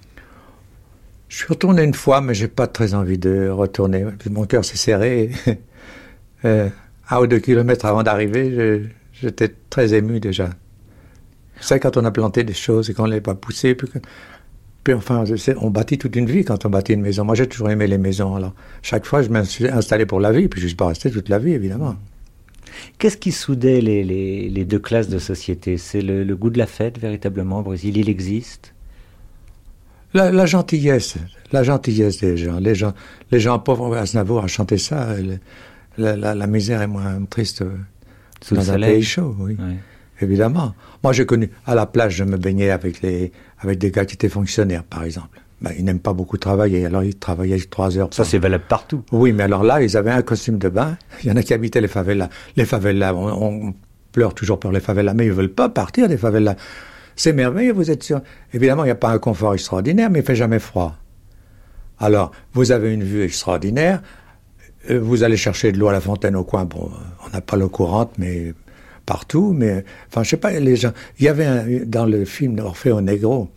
Je suis retourné une fois, mais j'ai pas très envie de retourner. Mon cœur s'est serré. euh, un ou deux kilomètres avant d'arriver, je- j'étais très ému déjà. Savez, quand on a planté des choses et qu'on ne les pas poussées, puis, que- puis enfin, sais, on bâtit toute une vie quand on bâtit une maison. Moi, j'ai toujours aimé les maisons. Alors, chaque fois, je me suis installé pour la vie, puis je ne suis pas resté toute la vie, évidemment. Qu'est-ce qui soudait les, les, les deux classes de société? C'est le, le goût de la fête, véritablement, au Brésil? Il existe? La, la gentillesse, la gentillesse des gens. Les gens, les gens pauvres, Aznavour a chanté ça. euh, La, la- la misère est moins triste Sous le dans un soleil. pays chaud, oui. Ouais. Évidemment. Moi, j'ai connu, à la plage, je me baignais avec, les, avec des gars qui étaient fonctionnaires, par exemple. Ben, ils n'aiment pas beaucoup travailler, alors ils travaillaient trois heures. Ça, c'est valable partout. Oui, mais alors là, ils avaient un costume de bain. Il y en a qui habitaient les favelas. Les favelas, on, on pleure toujours pour les favelas, mais ils veulent pas partir des favelas. C'est merveilleux, vous êtes sûr. Évidemment, il n'y a pas un confort extraordinaire, mais il fait jamais froid. Alors, vous avez une vue extraordinaire. Euh, Vous allez chercher de l'eau à la fontaine au coin. Bon, on n'a pas l'eau courante, mais partout. Mais, enfin, je sais pas, les gens. Il y avait un, dans le film Orfeo Negro,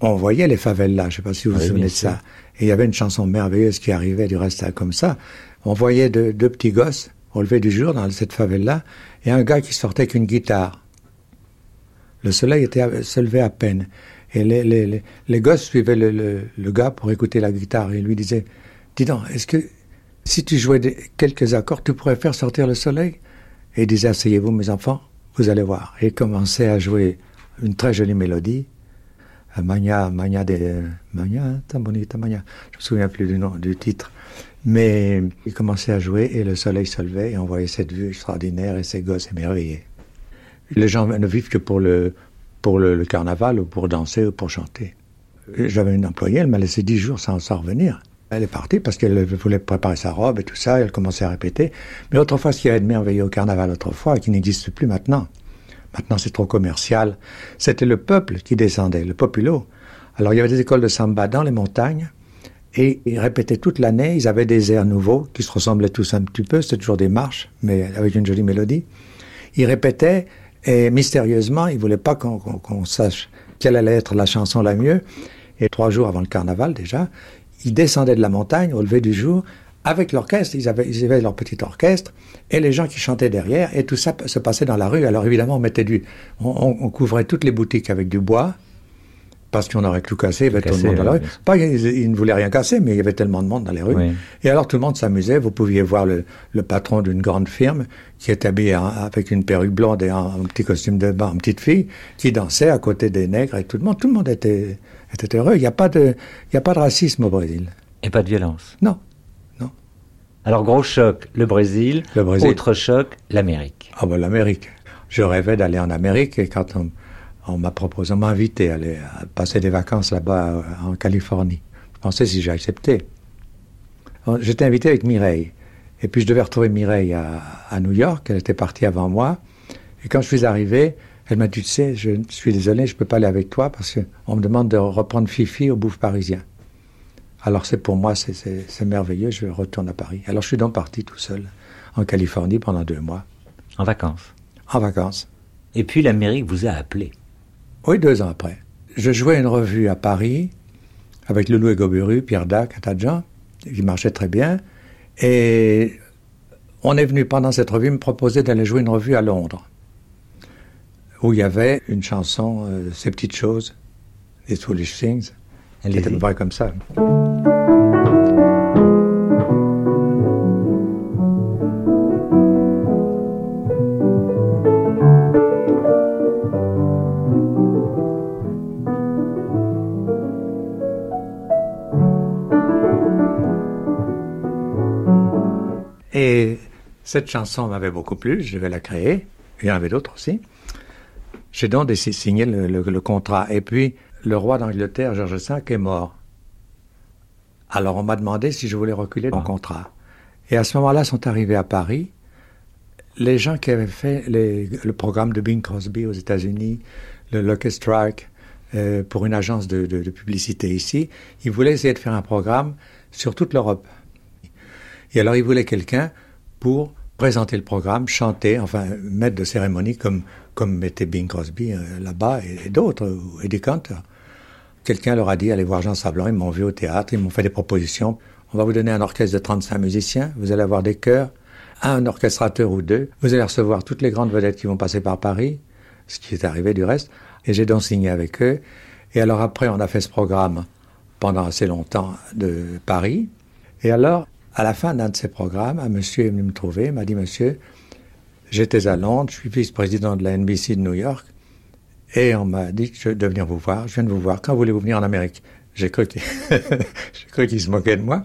on voyait les favelas. Je sais pas si vous vous souvenez de sûr. ça. Et il y avait une chanson merveilleuse qui arrivait du reste comme ça. On voyait deux, petits gosses au lever du jour dans cette favela et un gars qui sortait avec une guitare. Le soleil était se levait à peine. Et les, les, les, les gosses suivaient le, le, le gars pour écouter la guitare. Et lui disait, dis donc, est-ce que si tu jouais quelques accords, tu pourrais faire sortir le soleil Et il disait, asseyez-vous mes enfants, vous allez voir. Et il commençait à jouer une très jolie mélodie. Euh, Magna, Magna de Magna, hein, tan bonita. Je me souviens plus du nom, du titre. Mais il commençait à jouer et le soleil se levait et on voyait cette vue extraordinaire et ces gosses émerveillés. Les gens ne vivent que pour le, pour le, carnaval ou pour danser ou pour chanter. J'avais une employée, elle m'a laissé dix jours sans, sans revenir. Elle est partie parce qu'elle voulait préparer sa robe et tout ça, elle commençait à répéter. Mais autrefois, ce qui avait de merveilleux au carnaval autrefois, et qui n'existe plus maintenant, Maintenant, c'est trop commercial. C'était le peuple qui descendait, le populo. Alors, il y avait des écoles de samba dans les montagnes, et ils répétaient toute l'année. Ils avaient des airs nouveaux qui se ressemblaient tous un petit peu. C'était toujours des marches, mais avec une jolie mélodie. Ils répétaient, et mystérieusement, ils voulaient pas qu'on sache quelle allait être la chanson la mieux. Et trois jours avant le carnaval, déjà, ils descendaient de la montagne au lever du jour avec l'orchestre, ils avaient, ils avaient leur petit orchestre, et les gens qui chantaient derrière, et tout ça se passait dans la rue. Alors évidemment, on mettait du, on, couvrait toutes les boutiques avec du bois, parce qu'on aurait tout cassé, il y avait tout le monde dans la rue. Pas ils, ne voulaient rien casser, mais il y avait tellement de monde dans les rues. Et alors tout le monde s'amusait. Vous pouviez voir le, patron d'une grande firme qui était habillé avec une perruque blonde et un, petit costume de bain, une petite fille, qui dansait à côté des nègres et tout le monde. Tout le monde était, était heureux. Il n'y a pas de, il y a pas de racisme au Brésil. Et pas de violence. Non. Alors, gros choc, le Brésil. Le Brésil. Autre choc, l'Amérique. Ah ben l'Amérique. Je rêvais d'aller en Amérique et quand on, m'a proposé, on m'a invité à aller passer des vacances là-bas euh, en Californie. Je pensais si j'ai accepté. J'étais invité avec Mireille. Et puis je devais retrouver Mireille à, New York. Elle était partie avant moi. Et quand je suis arrivé, elle m'a dit, tu sais, je suis désolé, je ne peux pas aller avec toi parce qu'on me demande de reprendre Fifi au bouffe parisien. Alors c'est pour moi, c'est merveilleux, je retourne à Paris. Alors je suis donc parti tout seul en Californie pendant deux mois. En vacances En vacances. Et puis l'Amérique vous a appelé Oui, deux ans après. Je jouais une revue à Paris avec Loulou et Goburu, Pierre Dac, Tadjan, qui marchait très bien. Et on est venu pendant cette revue me proposer d'aller jouer une revue à Londres, où il y avait une chanson, euh, Ces petites choses, les Foolish Things. Elle était pas comme ça. Et cette chanson m'avait beaucoup plu, je vais la créer. Il y en avait d'autres aussi. J'ai donc signé le, contrat. Et puis, le roi d'Angleterre, George V, est mort. Alors on m'a demandé si je voulais reculer mon ah. contrat. Et à ce moment-là sont arrivés à Paris les gens qui avaient fait le programme de Bing Crosby aux États-Unis, le Lucky Strike, euh, pour une agence de, publicité ici. Ils voulaient essayer de faire un programme sur toute l'Europe. Et alors ils voulaient quelqu'un pour présenter le programme, chanter, enfin mettre de cérémonie comme, comme mettait Bing Crosby euh, là-bas et, d'autres, et des canteurs. Quelqu'un leur a dit, allez voir Jean Sablon, ils m'ont vu au théâtre, ils m'ont fait des propositions. On va vous donner un orchestre de 35 musiciens, vous allez avoir des chœurs, un orchestrateur ou deux, vous allez recevoir toutes les grandes vedettes qui vont passer par Paris, ce qui est arrivé du reste, et j'ai donc signé avec eux. Et alors après, on a fait ce programme pendant assez longtemps de Paris. Et alors, à la fin d'un de ces programmes, un monsieur est venu me trouver, m'a dit, monsieur, j'étais à Londres, je suis vice-président de la NBC de New York, et on m'a dit je devais venir vous voir. Je viens de vous voir. Quand voulez-vous venir en Amérique? J'ai cru qu'il se moquait de moi.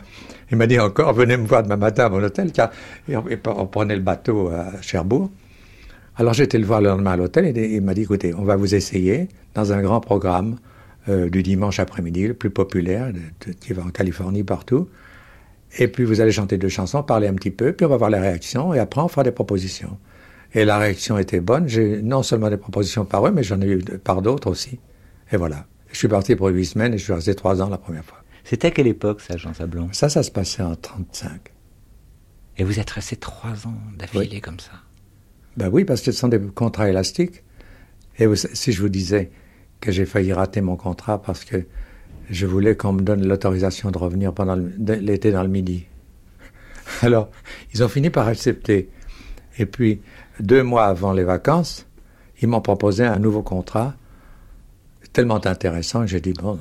Il m'a dit encore, venez me voir demain matin à mon hôtel, car on prenait le bateau à Cherbourg. Alors été le voir le lendemain à l'hôtel et il m'a dit, écoutez, on va vous essayer dans un grand programme euh, du dimanche après-midi, le plus populaire, qui va en Californie partout. Et puis vous allez chanter deux chansons, parler un petit peu, puis on va voir les réactions, et après on fera des propositions. Et la réaction était bonne. J'ai non seulement des propositions par eux, mais j'en ai eu par d'autres aussi. Et voilà. Je suis parti pour huit semaines et je suis resté trois ans la première fois. C'était à quelle époque, ça, Jean Sablon? Ça, ça se passait en 35. Et vous êtes resté trois ans d'affilée comme ça? Ben oui, parce que ce sont des contrats élastiques. Et si je vous disais que j'ai failli rater mon contrat parce que je voulais qu'on me donne l'autorisation de revenir pendant l'été dans le midi. Alors, ils ont fini par accepter. Et puis, deux mois avant les vacances, ils m'ont proposé un nouveau contrat tellement intéressant que j'ai dit, bon,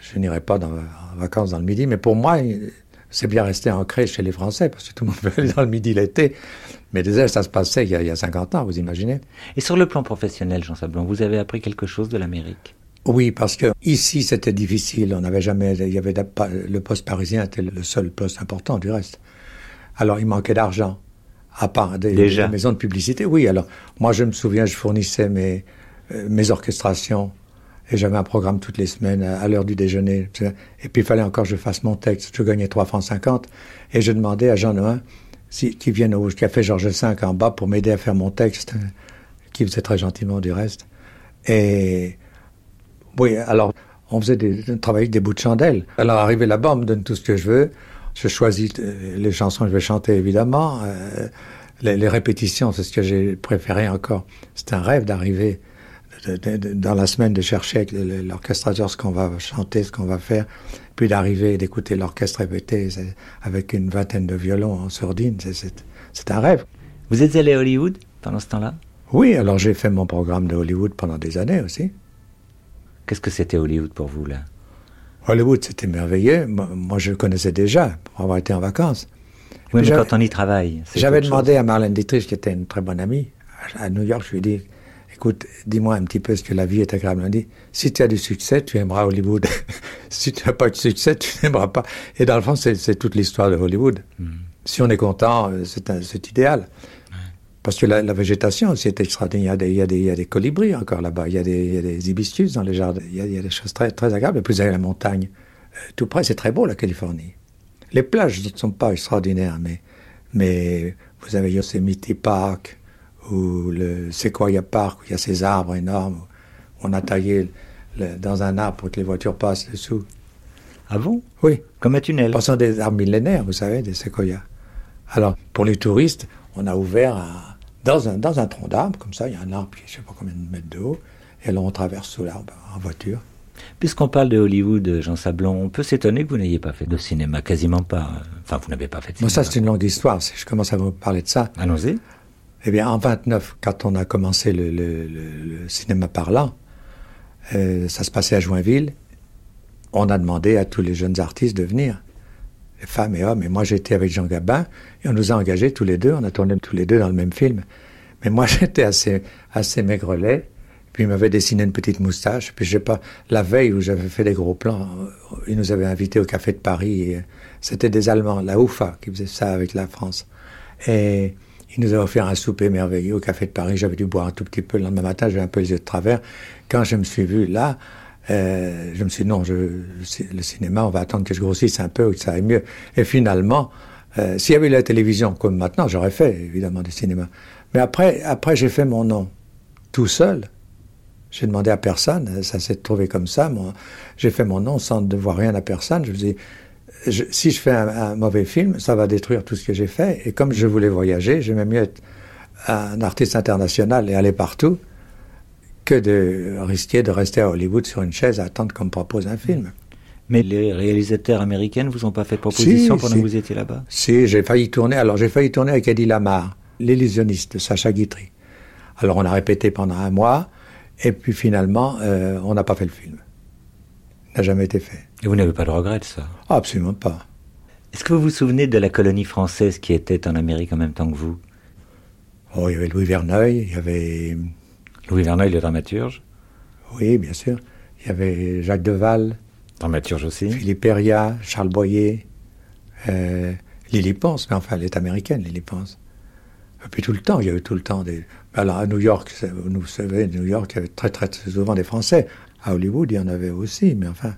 je n'irai pas en vacances dans le midi, mais pour moi, c'est bien resté ancré chez les Français, parce que tout le monde veut aller dans le midi l'été. Mais déjà, ça se passait il y, a, il y, a, 50 ans, vous imaginez. Et sur le plan professionnel, Jean Sablon, vous avez appris quelque chose de l'Amérique? Oui, parce que ici, c'était difficile. On n'avait jamais, il y avait le poste parisien était le seul poste important du reste. Alors, il manquait d'argent à part des, maisons de publicité. Oui, alors moi je me souviens, je fournissais mes, euh, mes orchestrations et j'avais un programme toutes les semaines à, l'heure du déjeuner. Et puis il fallait encore que je fasse mon texte. Je gagnais 3 francs 50 et je demandais à Jean Noin si, qui vienne au café Georges V en bas pour m'aider à faire mon texte, qui faisait très gentiment du reste. Et oui, alors on faisait des, travailler des bouts de chandelle. Alors arrivé là-bas, on me donne tout ce que je veux. Je choisis euh, les chansons que je vais chanter, évidemment. Euh, les, répétitions, c'est ce que j'ai préféré encore. C'est un rêve d'arriver, dans la semaine de chercher avec l'orchestrateur ce qu'on va chanter, ce qu'on va faire, puis d'arriver et d'écouter l'orchestre répéter avec une vingtaine de violons en sourdine, c'est un rêve. Vous êtes allé à Hollywood pendant ce temps-là? Oui, alors j'ai fait mon programme de Hollywood pendant des années aussi. Qu'est-ce que c'était Hollywood pour vous là Hollywood, c'était merveilleux. Moi, je le connaissais déjà pour avoir été en vacances. Oui, mais quand on y travaille. J'avais demandé à Marlène Dietrich, qui était une très bonne amie, à New York, je lui ai dit écoute, dis-moi un petit peu ce que la vie est agréable. Elle dit, si tu as du succès, tu aimeras Hollywood. si tu n'as pas de succès, tu n'aimeras pas. Et dans le fond, c'est toute l'histoire de Hollywood. Hmm. Si on est content, euh, c'est idéal. Parce que la, végétation aussi est extraordinaire. Il y a des, il y a des, colibris encore là-bas. Il, y a des hibiscus dans les jardins. Il y a, des choses très, très agréables. Et puis, vous avez la montagne. Euh, tout près, c'est très beau, la Californie. Les plages ne sont pas extraordinaires, mais, mais vous avez Yosemite Park, ou le Sequoia Park, où il y a ces arbres énormes, où on a taillé dans un arbre pour que les voitures passent dessous. Ah bon? Oui. Comme un tunnel Passant des arbres millénaires, vous savez, des séquoias. Alors, pour les touristes, on a ouvert dans, un, dans un tronc d'arbre, comme ça, il y a un arbre qui je ne sais pas combien de mètres de haut, et là, on traverse sous l'arbre en voiture. Puisqu'on parle de Hollywood, Jean Sablon, on peut s'étonner que vous n'ayez pas fait de cinéma, quasiment pas. Enfin, vous n'avez pas fait de cinéma. Bon, ça, c'est une longue histoire. Si je commence à vous parler de ça. Allons-y. Eh bien, en 29, quand on a commencé le, cinéma parlant, euh, ça se passait à Joinville. On a demandé à tous les jeunes artistes de venir, femmes et hommes. Et moi, j'étais avec Jean Gabin et on nous a engagés tous les deux. On a tourné tous les deux dans le même film. Mais moi, j'étais assez, assez maigrelet. Puis il m'avait dessiné une petite moustache. Puis je sais pas, la veille où j'avais fait des gros plans, ils nous avaient invités au Café de Paris. C'était des Allemands, la UFA, qui faisait ça avec la France. Et il nous a offert un souper merveilleux au Café de Paris. J'avais dû boire un tout petit peu. Le lendemain matin, j'avais un peu les yeux de travers. Quand je me suis vu là, euh, je me suis dit non, je, le cinéma, on va attendre que je grossisse un peu, que ça aille mieux. Et finalement, euh, s'il y avait eu la télévision comme maintenant, j'aurais fait évidemment du cinéma. Mais après, après j'ai fait mon nom tout seul. J'ai demandé à personne, ça s'est trouvé comme ça. J'ai fait mon nom sans devoir rien à personne. Je me dis, si je fais un, mauvais film, ça va détruire tout ce que j'ai fait. Et comme je voulais voyager, j'aimais mieux être un artiste international et aller partout que de risquer de rester à Hollywood sur une chaise à attendre qu'on me propose un film. Mais les réalisateurs américains ne vous ont pas fait de proposition pendant que vous étiez là-bas? Si, j'ai failli tourner. Alors j'ai failli tourner avec Eddie Lamar, l'illusionniste de Sacha Guitry. Alors on a répété pendant un mois, et puis finalement, euh, on n'a pas fait le film n'a jamais été fait. Et vous n'avez pas de regrets de ça? Absolument pas. Est-ce que vous vous souvenez de la colonie française qui était en Amérique en même temps que vous? Oh, il y avait Louis Verneuil, il y avait... Louis Verneuil, le dramaturge Oui, bien sûr. Il y avait Jacques Deval. Dramaturge aussi. Philippe Perria, Charles Boyer, euh, Lily Ponce, mais enfin, elle est américaine, Lily Ponce. Et puis tout le temps, il y a eu tout le temps des... Alors à New York, vous savez, New York, il y avait très très souvent des Français. À Hollywood, il y en avait aussi, mais enfin.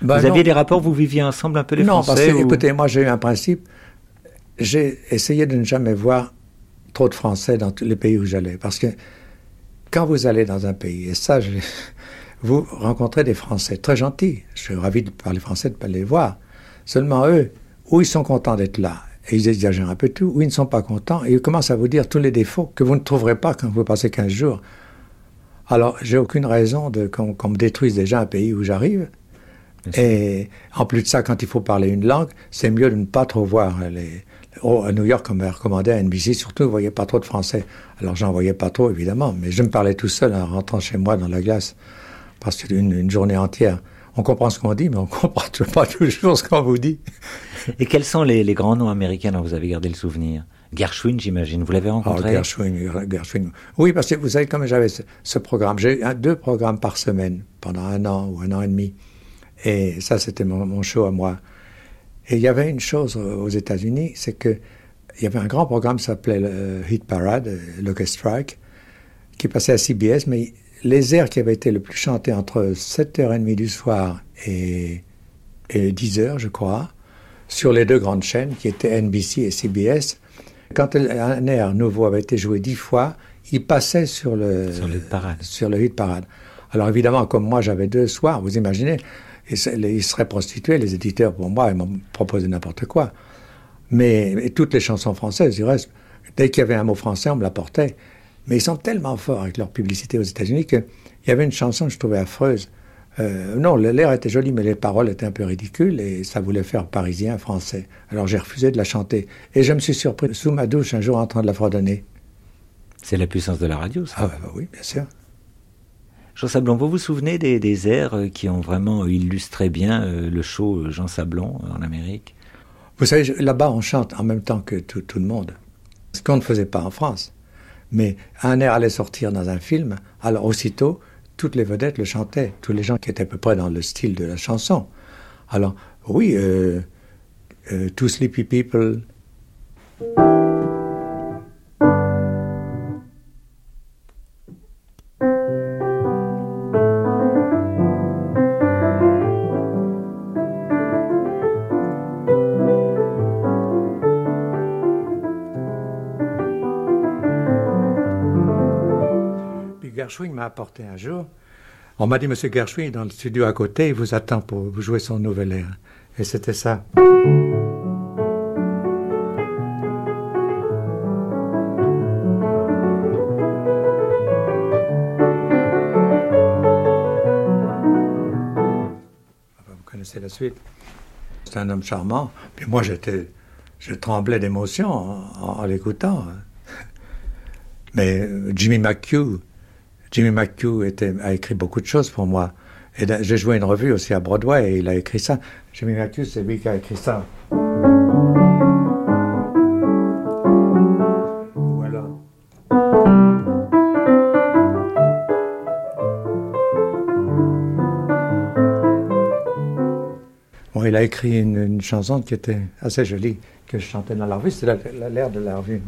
vous aviez des rapports, vous viviez ensemble un peu les non, Français Non, parce que, écoutez, moi j'ai eu un principe. J'ai essayé de ne jamais voir trop de Français dans tous les pays où j'allais. Parce que quand vous allez dans un pays, et ça, vous rencontrez des Français très gentils. Je suis ravi de parler français, de ne pas les voir. Seulement eux, ou ils sont contents d'être là, et ils exagèrent un peu tout, ou ils ne sont pas contents, et ils commencent à vous dire tous les défauts que vous ne trouverez pas quand vous passez 15 jours alors, j'ai aucune raison de qu'on me détruise déjà un pays où j'arrive. Et en plus de ça, quand il faut parler une langue, c'est mieux de ne pas trop voir les. Oh, à New York, on m'a recommandé à NBC, surtout, ne voyez pas trop de Français. Alors, j'en voyais pas trop, évidemment, mais je me parlais tout seul en rentrant chez moi dans la glace, parce qu'une une journée entière, on comprend ce qu'on dit, mais on comprend pas toujours ce qu'on vous dit. Et quels sont les, les grands noms américains dont vous avez gardé le souvenir? Gershwin, j'imagine. Vous l'avez rencontré? Oh, Gershwin, Gershwin. Oui, parce que vous savez, comme j'avais ce, programme, j'ai eu deux programmes par semaine pendant un an ou un an et demi. Et ça, c'était mon, show à moi. Et il y avait une chose aux États-Unis, c'est que il y avait un grand programme qui s'appelait le Hit Parade, Locust Strike, qui passait à CBS, mais les airs qui avaient été le plus chantés entre 7h30 du soir et, et 10h, je crois, sur les deux grandes chaînes qui étaient NBC et CBS, quand un air nouveau avait été joué dix fois, il passait sur le, sur le hit parade. Sur le hit parade. Alors évidemment, comme moi j'avais deux soirs, vous imaginez, ils seraient prostitués, les éditeurs pour moi, ils m'ont proposé n'importe quoi. Mais toutes les chansons françaises, du reste, dès qu'il y avait un mot français, on me l'apportait. Mais ils sont tellement forts avec leur publicité aux États-Unis qu'il y avait une chanson que je trouvais affreuse. Euh, non, l'air était joli, mais les paroles étaient un peu ridicules et ça voulait faire parisien, français. Alors j'ai refusé de la chanter. Et je me suis surpris sous ma douche un jour en train de la fredonner. C'est la puissance de la radio, ça. Ah bah oui, bien sûr. Jean Sablon, vous vous souvenez des, airs euh, qui ont vraiment illustré bien euh, le show Jean Sablon en Amérique? Vous savez, là-bas, on chante en même temps que tout, le monde. Ce qu'on ne faisait pas en France. Mais un air allait sortir dans un film, alors aussitôt, toutes les vedettes le chantaient, tous les gens qui étaient à peu près dans le style de la chanson. Alors, oui, euh, euh Sleepy People. Gershwin m'a apporté un jour. On m'a dit, Monsieur Gershwin, dans le studio à côté, il vous attend pour jouer son nouvel air. Et c'était ça. Vous connaissez la suite. C'est un homme charmant. Puis moi, j'étais, je tremblais d'émotion en, l'écoutant. Mais Jimmy McHugh, Jimmy McHugh a écrit beaucoup de choses pour moi. Et j'ai joué une revue aussi à Broadway et il a écrit ça. Jimmy McHugh, c'est lui qui a écrit ça. Voilà. Il a écrit une, chanson qui était assez jolie, que je chantais dans la revue. C'est l'air de la revue.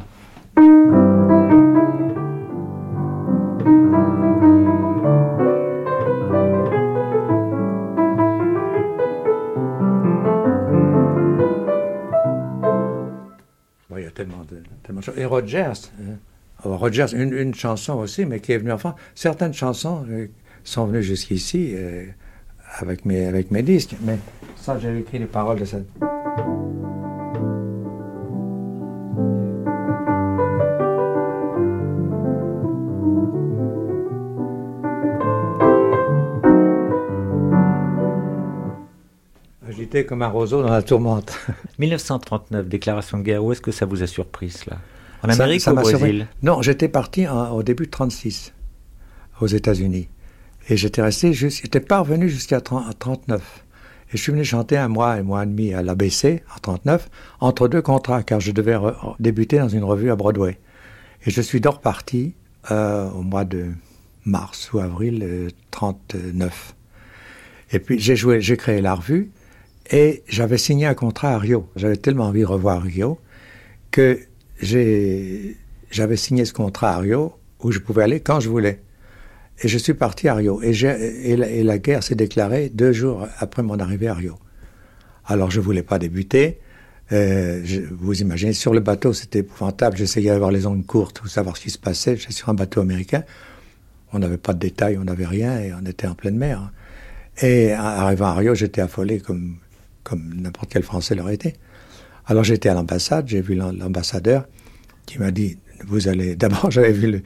Rogers, hein. Rogers, une, chanson aussi, mais qui est venue en France. Certaines chansons euh, sont venues jusqu'ici euh, avec, mes, avec mes disques, mais ça, j'ai écrit les paroles de cette. Agité comme un roseau dans la tourmente. 1939, déclaration de guerre, où est-ce que ça vous a surpris cela? En Amérique ou au Brésil? Non, j'étais parti au début de 36 aux États-Unis. Et j'étais resté, j'étais pas revenu jusqu'à 39. Et je suis venu chanter un mois, un mois et demi à l'ABC, en 39, entre deux contrats, car je devais débuter dans une revue à Broadway. Et je suis d'or parti euh, au mois de mars ou avril 39. Euh, et puis j'ai joué, j'ai créé la revue, et j'avais signé un contrat à Rio. J'avais tellement envie de revoir Rio que j'avais signé ce contrat à Rio où je pouvais aller quand je voulais. Et je suis parti à Rio. Et, la, guerre s'est déclarée deux jours après mon arrivée à Rio. Alors je ne voulais pas débuter. Euh, vous imaginez, sur le bateau, c'était épouvantable. J'essayais d'avoir les ongles courtes pour savoir ce qui se passait. J'étais sur un bateau américain. On n'avait pas de détails, on n'avait rien et on était en pleine mer. Et arrivant à Rio, j'étais affolé comme n'importe quel Français l'aurait été. Alors j'étais à l'ambassade, j'ai vu l'ambassadeur qui m'a dit, vous allez... D'abord j'avais vu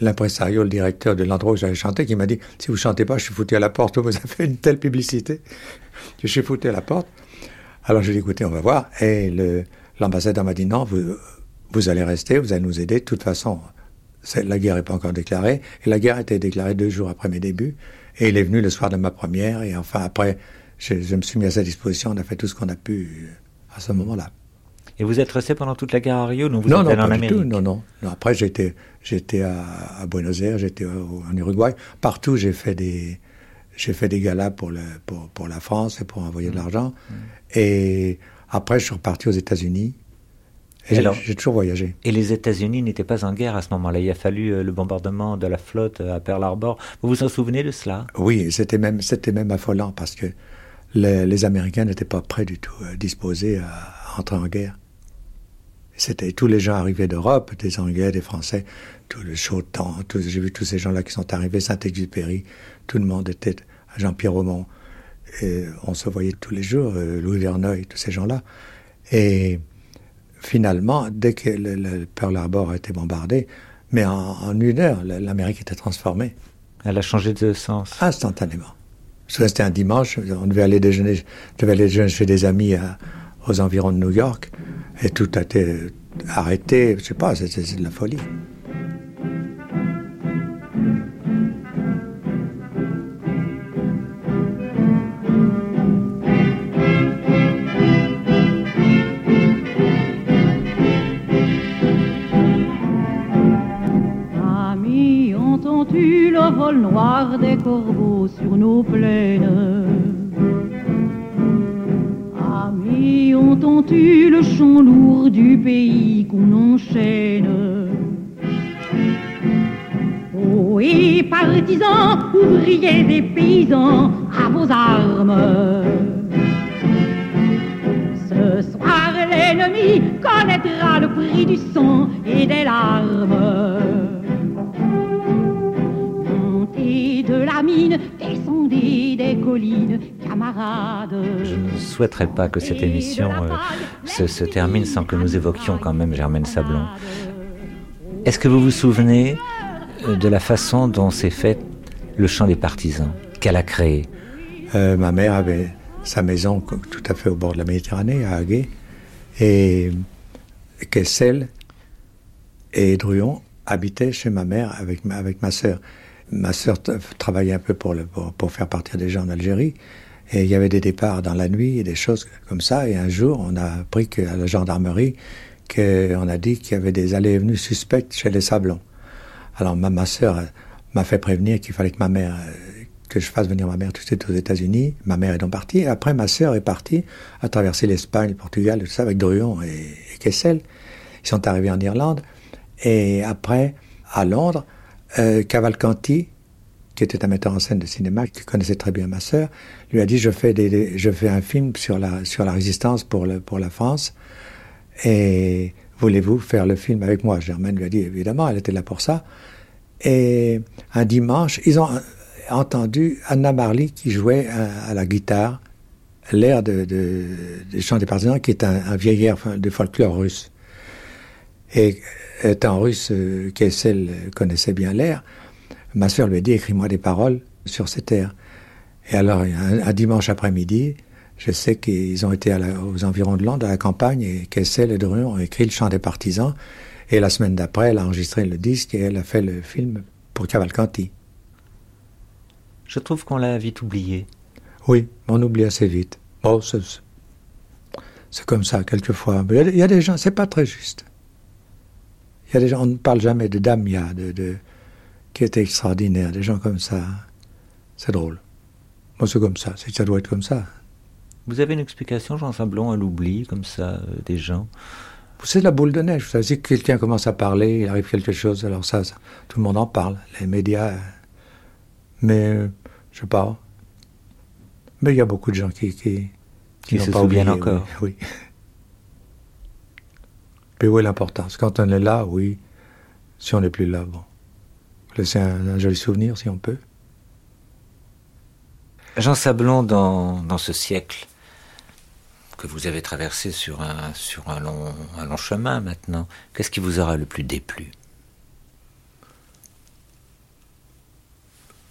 l'impresario, le, directeur de l'endroit où j'allais chanter, qui m'a dit, si vous chantez pas, je suis foutu à la porte, vous avez fait une telle publicité je suis foutu à la porte. Alors j'ai dit, écoutez, on va voir. Et l'ambassadeur m'a dit, non, vous, vous allez rester, vous allez nous aider. De toute façon, la guerre n'est pas encore déclarée. Et la guerre a été déclarée deux jours après mes débuts. Et il est venu le soir de ma première. Et enfin, après, je me suis mis à sa disposition. On a fait tout ce qu'on a pu à ce moment-là. Et vous êtes resté pendant toute la guerre à Rio, non vous non, êtes non, en Amérique non, non, non. Après, j'étais, j'étais à, Buenos Aires, j'étais en Uruguay. Partout, j'ai fait des, j'ai fait des galas pour, le, pour, pour la France et pour envoyer de mmh. l'argent. Mmh. Et après, je suis reparti aux États-Unis. Et, j'ai toujours voyagé. Et les États-Unis n'étaient pas en guerre à ce moment-là. Il a fallu euh, le bombardement de la flotte à Pearl Harbor. Vous vous en souvenez de cela? Oui, c'était même, c'était même affolant parce que les, Américains n'étaient pas prêts du tout, euh, disposés à, entrer en guerre. C'était tous les gens arrivés d'Europe, des Anglais, des Français, tout le chaud temps. J'ai vu tous ces gens-là qui sont arrivés, Saint-Exupéry, tout le monde était à Jean-Pierre Aumont. Et on se voyait tous les jours, euh, Louis Verneuil, tous ces gens-là. Et finalement, dès que le, Pearl Harbor a été bombardé, Mais en, une heure, l'Amérique était transformée. Elle a changé de sens. Instantanément. C'était un dimanche, on devait aller déjeuner, chez des amis aux environs de New York, et tout a été arrêté, je sais pas, c'est de la folie. Noir des corbeaux sur nos plaines. Amis, entends-tu le chant lourd du pays qu'on enchaîne? Oh, et partisans, ouvriers des paysans, à vos armes. Ce soir, l'ennemi connaîtra le prix du sang et des larmes mine, descendez des collines, camarades. Je ne souhaiterais pas que cette émission euh, se, termine sans que nous évoquions quand même Germaine Sablon. Est-ce que vous vous souvenez euh, de la façon dont s'est fait le chant des partisans, qu'elle a créé? Euh, Ma mère avait sa maison tout à fait au bord de la Méditerranée, à Haguet, et Kessel et Druon habitaient chez ma mère avec ma, avec ma sœur ma sœur travaillait un peu pour, pour, faire partir des gens en Algérie. Et il y avait des départs dans la nuit et des choses comme ça. Et un jour, on a appris qu'à la gendarmerie, qu'on a dit qu'il y avait des allées et venues suspectes chez les Sablons. Alors ma, ma sœur m'a fait prévenir qu'il fallait que ma mère, que je fasse venir ma mère tout de suite aux États-Unis. Ma mère est donc partie. Et après, ma sœur est partie à traverser l'Espagne, le Portugal, tout ça, avec Druon et, et Kessel. Ils sont arrivés en Irlande. Et après, à Londres, euh, Cavalcanti, qui était un metteur en scène de cinéma, qui connaissait très bien ma sœur, lui a dit je fais, des, je fais un film sur la, sur la résistance pour, le, pour la France, et voulez-vous faire le film avec moi? Germaine lui a dit évidemment, elle était là pour ça. Et un dimanche, ils ont entendu Anna Marley qui jouait à, la guitare l'air de, de, des chants des partisans, qui est un, un vieil air de folklore russe. Et étant russe, euh, Kessel connaissait bien l'air, ma sœur lui a dit écris-moi des paroles sur cet air. Et alors, un, dimanche après-midi, je sais qu'ils ont été aux environs de Londres, à la campagne, et Kessel et Druon ont écrit le chant des partisans. Et la semaine d'après, elle a enregistré le disque et elle a fait le film pour Cavalcanti. Je trouve qu'on l'a vite oublié. Oui, on oublie assez vite. Bon, c'est comme ça, quelquefois. Il y, a des gens, c'est pas très juste. Il y a des gens, on ne parle jamais de Damia, de, de, qui était extraordinaire, des gens comme ça. C'est drôle. Moi, c'est comme ça, ça doit être comme ça. Vous avez une explication, Jean Sablon, à l'oubli, comme ça, euh, des gens? C'est la boule de neige. Vous savez, si quelqu'un commence à parler, il arrive quelque chose, alors ça, tout le monde en parle, les médias. Euh, mais, euh, je sais pas. Mais il y a beaucoup de gens qui, qui, qui, se souviennent encore. oui. Où est l'importance? Quand on est là, oui. Si on n'est plus là, bon. Laisser un, joli souvenir si on peut. Jean Sablon, dans, dans ce siècle que vous avez traversé sur un, sur un, long, un long chemin maintenant, qu'est-ce qui vous aura le plus déplu?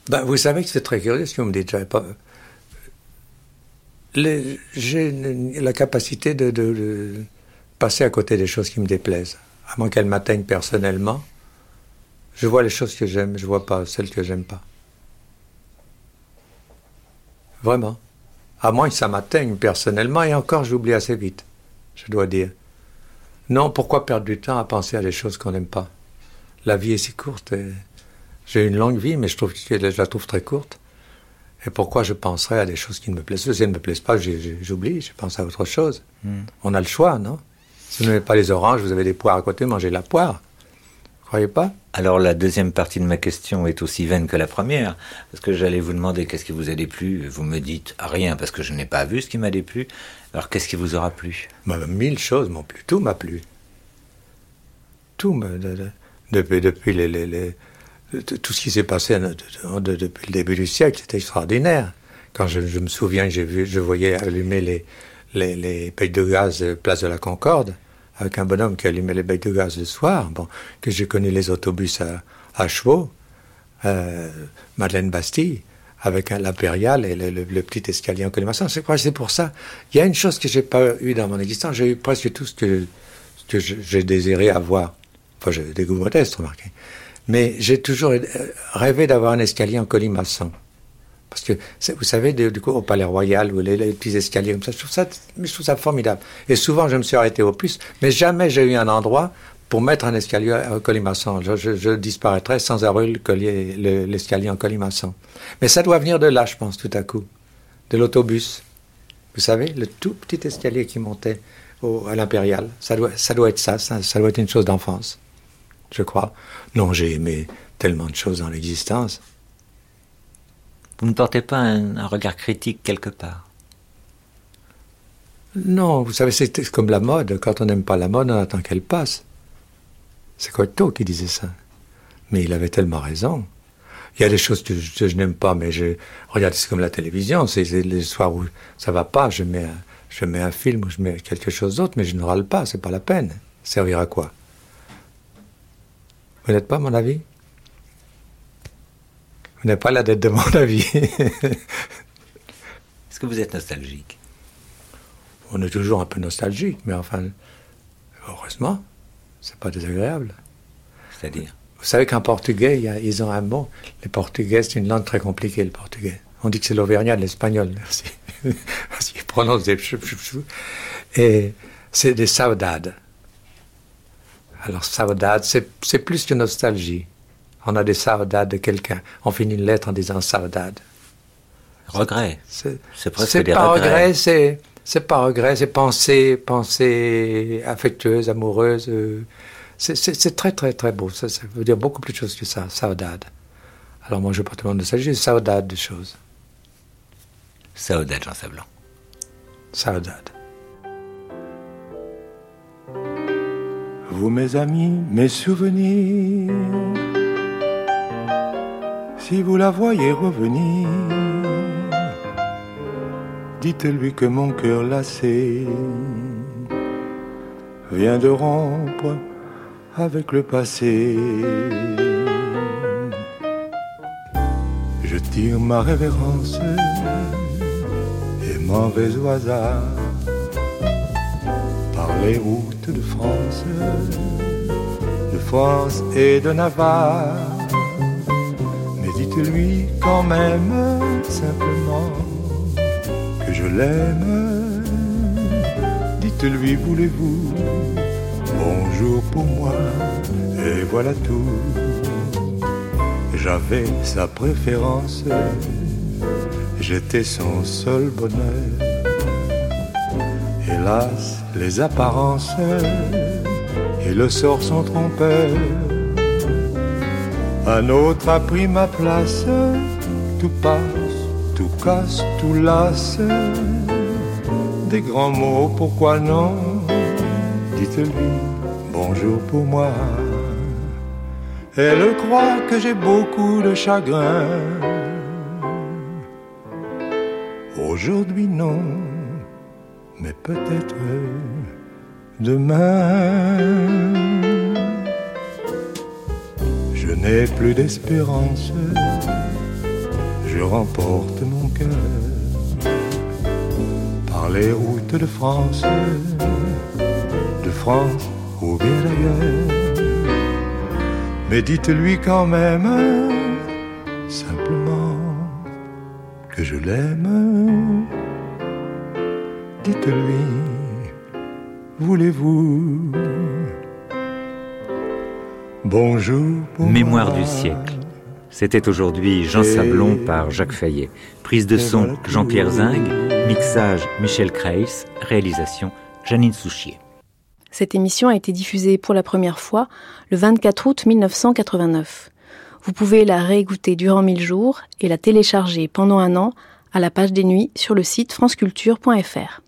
Ben, Vous savez que c'est très curieux ce que vous me dites. pas... J'ai la capacité de, de passer à côté des choses qui me déplaisent, à moins qu'elles m'atteignent personnellement. Je vois les choses que j'aime, je vois pas celles que j'aime pas. Vraiment. À moins que ça m'atteigne personnellement, et encore j'oublie assez vite, je dois dire. Non, pourquoi perdre du temps à penser à des choses qu'on n'aime pas? La vie est si courte. J'ai une longue vie, mais je, trouve que je la trouve très courte. Et pourquoi je penserais à des choses qui ne me plaisent? Pas Si elles ne me plaisent pas, j'oublie, je pense à autre chose. Hmm. On a le choix, non? Si vous n'avez pas les oranges, vous avez des poires à côté, mangez la poire. Vous croyez pas Alors la deuxième partie de ma question est aussi vaine que la première, parce que j'allais vous demander qu'est-ce qui vous a déplu? Vous me dites rien parce que je n'ai pas vu ce qui m'a déplu. Alors qu'est-ce qui vous aura plu? Bah, Mille choses m'ont plu. Tout m'a plu. Tout me, depuis, depuis les, tout ce qui s'est passé depuis le début du siècle, c'était extraordinaire. Quand je, je, me souviens, j'ai vu, je voyais allumer les, les, les de gaz place de la Concorde. avec un bonhomme qui allumait les becs de gaz le soir, bon, que j'ai connu les autobus à, à chevaux, euh, Madeleine Bastille, avec l'impérial et le, petit escalier en colimaçon. C'est pour ça? Il y a une chose que j'ai pas eu dans mon existence. J'ai eu presque tout ce que, ce que j'ai désiré avoir. Enfin, j'ai des goûts modestes, remarquez. Mais j'ai toujours rêvé d'avoir un escalier en colimaçon. Parce que, vous savez, du coup, au Palais Royal, où les, les, petits escaliers comme ça, je trouve ça, formidable. Et souvent, je me suis arrêté au plus, mais jamais j'ai eu un endroit pour mettre un escalier en colimaçon. Je, disparaîtrais sans avoir eu l'escalier en colimaçon. Mais ça doit venir de là, je pense, tout à coup, de l'autobus. Vous savez, le tout petit escalier qui montait au, à l'Impérial. Ça doit, être ça, ça doit être une chose d'enfance, je crois. Non, j'ai aimé tellement de choses dans l'existence. Vous ne portez pas un, regard critique quelque part? Non, vous savez, c'est comme la mode. Quand on n'aime pas la mode, on attend qu'elle passe. C'est Cocteau qui disait ça. Mais il avait tellement raison. Il y a des choses que je, je n'aime pas, mais je regarde, c'est comme la télévision. C'est les soirs où ça va pas, je mets, un, je mets un film ou je mets quelque chose d'autre, mais je ne râle pas, c'est pas la peine. Servir à quoi? Vous n'êtes pas mon avis? Vous n'êtes pas la dette de mon avis. Est-ce que vous êtes nostalgique? On est toujours un peu nostalgique, mais enfin, heureusement. C'est pas désagréable. C'est-à-dire? Vous savez qu'en portugais, y a, ils ont un mot. Les portugais, c'est une langue très compliquée, le portugais. On dit que c'est l'auvergnat de l'espagnol, merci. Parce qu'ils prononcent des. Et c'est des saudades. Alors, saudade, c'est plus que nostalgie. On a des saudades de quelqu'un. On finit une lettre en disant saudade. Regret. C'est presque des pas regrets. regret, c'est c'est pas regret, c'est pensée, pensée affectueuse, amoureuse. Euh, c'est très, très, très beau. Ça, ça, veut dire beaucoup plus de choses que ça, saudade. Alors moi, je ne pas te demander ça, j'ai saudade de choses. Saudade, Jean Sablon. Saudade. Vous, mes amis, mes souvenirs, si vous la voyez revenir, dites-lui que mon cœur lassé vient de rompre avec le passé. Je tire ma révérence et m'en vais au hasard par les routes de France, de France et de Navarre. Dites-lui quand même simplement que je l'aime. Dites-lui, voulez-vous, bonjour pour moi, et voilà tout. J'avais sa préférence, j'étais son seul bonheur. Hélas, les apparences et le sort sont trompeurs. Un autre a pris ma place, tout passe, tout casse, tout lasse. Des grands mots, pourquoi non? Dites-lui bonjour pour moi. Elle croit que j'ai beaucoup de chagrin. Aujourd'hui non, mais peut-être demain. Plus d'espérance, je remporte mon cœur par les routes de France, de France ou bien d'ailleurs. Mais dites-lui quand même, simplement, que je l'aime. Dites-lui, voulez-vous? Bonjour. Mémoire moi. du siècle. C'était aujourd'hui Jean Sablon par Jacques Fayet. Prise de son Jean-Pierre Zing, mixage Michel Kreis, réalisation Janine Souchier. Cette émission a été diffusée pour la première fois le 24 août 1989. Vous pouvez la réécouter durant 1000 jours et la télécharger pendant un an à la page des nuits sur le site franceculture.fr.